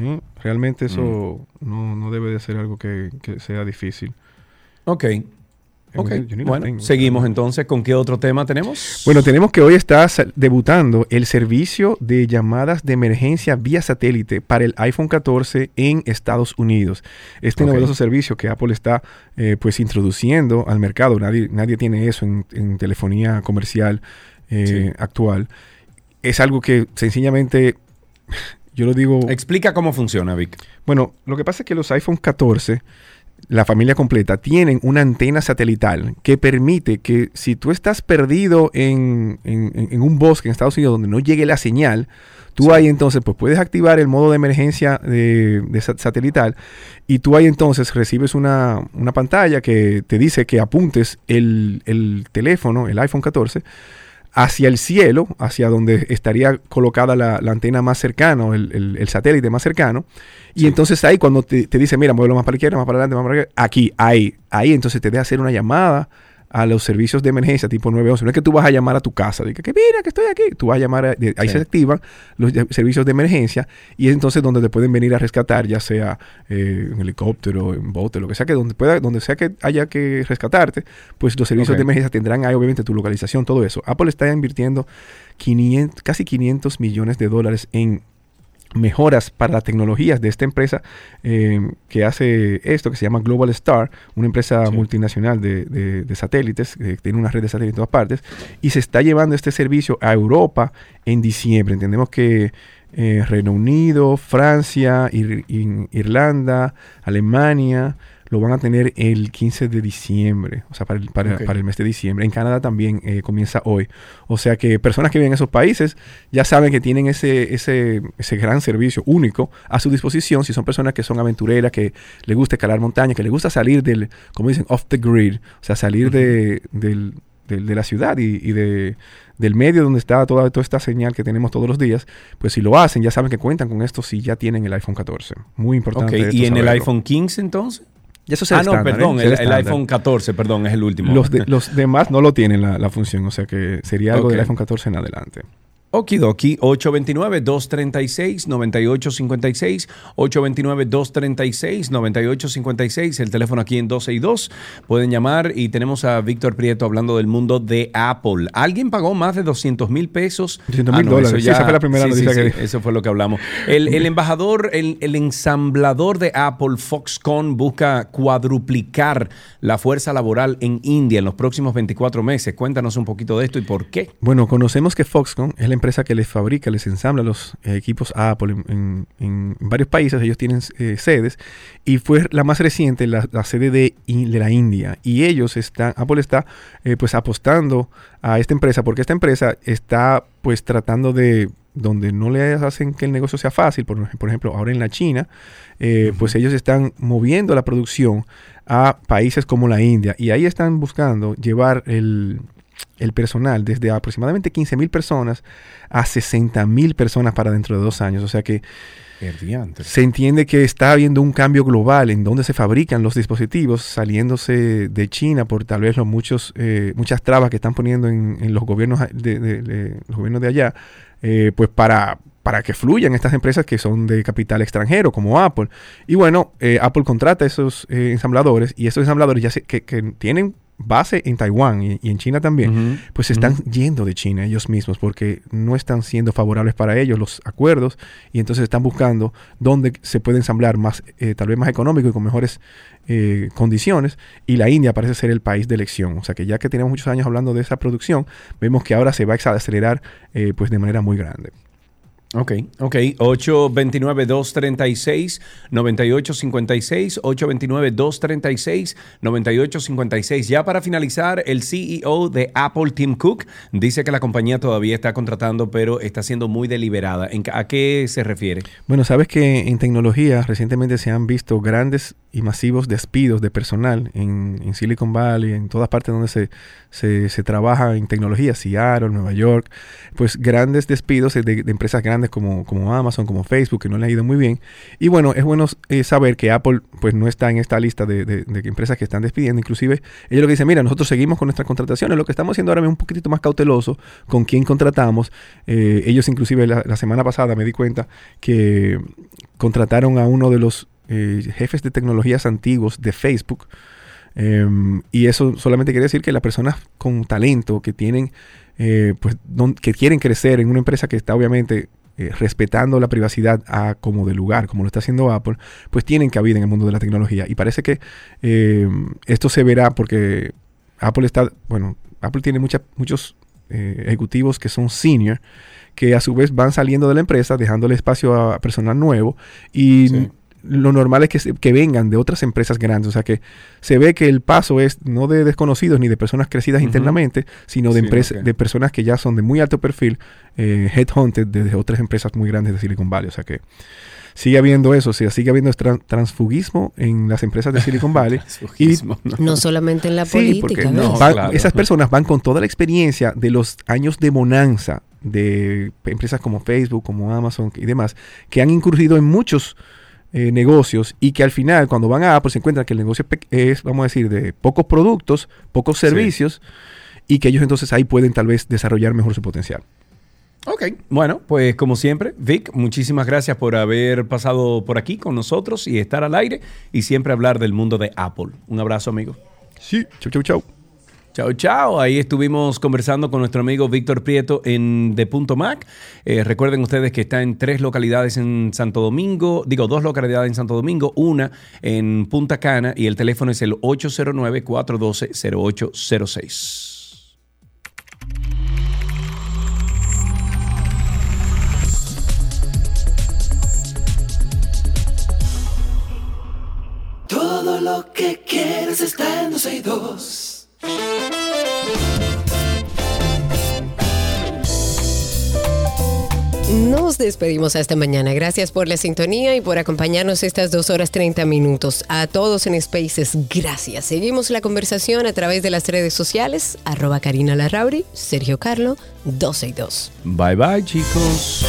¿eh? Realmente eso no, no debe de ser algo que, que sea difícil. Ok. Ok, bueno, tengo. seguimos entonces. ¿Con qué otro tema tenemos? Bueno, tenemos que hoy está debutando el servicio de llamadas de emergencia vía satélite para el iPhone 14 en Estados Unidos. Este Ok. novedoso servicio que Apple está eh, pues introduciendo al mercado, nadie, nadie tiene eso en, en telefonía comercial eh, actual, es algo que sencillamente, yo lo digo... Explica cómo funciona, Vic. Bueno, lo que pasa es que los iPhone 14, la familia completa, tienen una antena satelital que permite que si tú estás perdido en, en- un bosque en Estados Unidos donde no llegue la señal, tú ahí entonces pues puedes activar el modo de emergencia de, de sat- satelital y tú ahí entonces recibes una, una pantalla que te dice que apuntes el, el teléfono, el iPhone 14, hacia el cielo, hacia donde estaría colocada la, la antena más cercana, o el, el- el satélite más cercano. Y entonces ahí cuando te, te dice, mira, muévelo más para la izquierda, más para adelante, más para acá, aquí, ahí, ahí, entonces te deja hacer una llamada a los servicios de emergencia tipo 911. No es que tú vas a llamar a tu casa, de que, mira que estoy aquí. Tú vas a llamar, a- de- ahí Sí. se activan los servicios de emergencia y es entonces donde te pueden venir a rescatar, ya sea eh, en helicóptero, en bote, lo que sea que donde pueda, donde sea que haya que rescatarte, pues los servicios de emergencia tendrán ahí obviamente tu localización, todo eso. Apple está invirtiendo 500, casi 500 millones de dólares en mejoras para las tecnologías de esta empresa eh, que hace esto, que se llama Global Star, una empresa multinacional de, de- de satélites, que tiene una red de satélites en todas partes, y se está llevando este servicio a Europa en diciembre. Entendemos que eh, Reino Unido, Francia, Ir- Ir- Irlanda, Alemania, lo van a tener el 15 de diciembre, o sea, para el, para, para el mes de diciembre. En Canadá también eh, comienza hoy. O sea que personas que viven en esos países ya saben que tienen ese, ese, ese gran servicio único a su disposición si son personas que son aventureras, que les gusta escalar montañas, que les gusta salir del, como dicen, off the grid, o sea, salir de, del- del- de la ciudad y, y de, del medio donde está toda, toda esta señal que tenemos todos los días, pues si lo hacen, ya saben que cuentan con esto si ya tienen el iPhone 14. Muy importante. Ok, esto ¿y en el iPhone 15 entonces? Ya eso es el ah, no, estándar, ¿eh? perdón, el, el el estándar. iPhone 14, perdón, es el último. Los, de- los demás no lo tienen la, la función, o sea que sería algo del iPhone 14 en adelante. Okidoki, 829-236-9856, 829-236-9856, el teléfono aquí en 12 y 2. Pueden llamar y tenemos a Víctor Prieto hablando del mundo de Apple. ¿Alguien pagó más de 200 mil pesos? 200,000 eso dólares. Sí, esa fue la primera sí, noticia sí, que- Eso fue lo que hablamos. El, el (laughs) embajador, el, el ensamblador de Apple, Foxconn, busca cuadruplicar la fuerza laboral en India en los próximos 24 meses. Cuéntanos un poquito de esto y por qué. Bueno, conocemos que Foxconn es la empresa que les fabrica, les ensambla los eh, equipos a Apple en, en- en varios países. Ellos tienen eh, sedes y fue la más reciente, la, la sede de, de la India. Y ellos están, Apple está eh, pues apostando a esta empresa porque esta empresa está pues tratando de donde no le hacen que el negocio sea fácil, por, por ejemplo, ahora en la China, eh, pues ellos están moviendo la producción a países como la India y ahí están buscando llevar el, el personal desde aproximadamente 15 mil personas a 60 mil personas para dentro de dos años. O sea que se entiende que está habiendo un cambio global en donde se fabrican los dispositivos, saliéndose de China por tal vez los muchos, eh, muchas trabas que están poniendo en, en los gobiernos de, de- de- los gobiernos de allá, eh, pues para, para que fluyan estas empresas que son de capital extranjero, como Apple. Y bueno, eh, Apple contrata esos eh, ensambladores y esos ensambladores ya se- que, que tienen base en Taiwán y, y en China también, pues se están yendo de China ellos mismos porque no están siendo favorables para ellos los acuerdos y entonces están buscando dónde se puede ensamblar más, eh, tal vez más económico y con mejores eh, condiciones y la India parece ser el país de elección. O sea que ya que tenemos muchos años hablando de esa producción, vemos que ahora se va a acelerar eh, pues de manera muy grande. Ok, ok. 829-236-9856. 829-236-9856. Ya para finalizar, el CEO de Apple, Tim Cook, dice que la compañía todavía está contratando, pero está siendo muy deliberada. ¿En ca- ¿A qué se refiere? Bueno, sabes que en tecnología recientemente se han visto grandes y masivos despidos de personal en, Silicon Valley, en todas partes donde se, se, se trabaja en tecnología, Seattle, Nueva York, pues grandes despidos de, de empresas grandes como, como Amazon, como Facebook, que no le ha ido muy bien. Y bueno, es bueno eh, saber que Apple pues no está en esta lista de, empresas que están despidiendo. Inclusive ellos lo que dicen, mira, nosotros seguimos con nuestras contrataciones, lo que estamos haciendo ahora es un poquitito más cauteloso con quién contratamos. Eh, ellos inclusive la, semana pasada me di cuenta que contrataron a uno de los eh, jefes de tecnologías antiguos de Facebook. Em, y eso solamente quiere decir que las personas con talento que tienen, pues, que quieren crecer en una empresa que está obviamente eh, respetando la privacidad a como de lugar, como lo está haciendo Apple, pues tienen cabida en el mundo de la tecnología. Y parece que eh, esto se verá porque Apple está, bueno, Apple tiene mucha- muchos eh, ejecutivos que son senior, que a su vez van saliendo de la empresa, dejándole espacio a personal nuevo. Y lo normal es que, se- que vengan de otras empresas grandes. O sea que se ve que el paso es no de desconocidos ni de personas crecidas internamente, sino de, Sí, de personas que ya son de muy alto perfil, eh, headhunted desde otras empresas muy grandes de Silicon Valley. O sea que sigue habiendo eso, o sea, sigue habiendo tran- transfugismo en las empresas de Silicon Valley. (laughs) y No solamente en la Sí, porque política, no, esas personas van con toda la experiencia de los años de bonanza de empresas como Facebook, como Amazon y demás, que han incurrido en muchos eh, negocios y que al final cuando van a Apple se encuentran que el negocio es, vamos a decir, de pocos productos, pocos Sí. servicios y que ellos entonces ahí pueden tal vez desarrollar mejor su potencial. Ok, bueno, pues como siempre, Vic, muchísimas gracias por haber pasado por aquí con nosotros y estar al aire y siempre hablar del mundo de Apple. Un abrazo, amigo. Sí, chau, chau, chau. Chao, chao. Ahí estuvimos conversando con nuestro amigo Víctor Prieto en De Punto Mac. Eh, recuerden ustedes que está en tres localidades en Santo Domingo, digo, dos localidades en Santo Domingo, una en Punta Cana y el teléfono es el 809-412-0806. Todo lo que quieres está en 262. Nos despedimos hasta mañana. Gracias por la sintonía y por acompañarnos estas dos horas 30 minutos. A todos en Spaces, gracias. Seguimos la conversación a través de las redes sociales, arroba Karina Larrauri, Sergio Carlo, 12 y 2. Bye bye, chicos.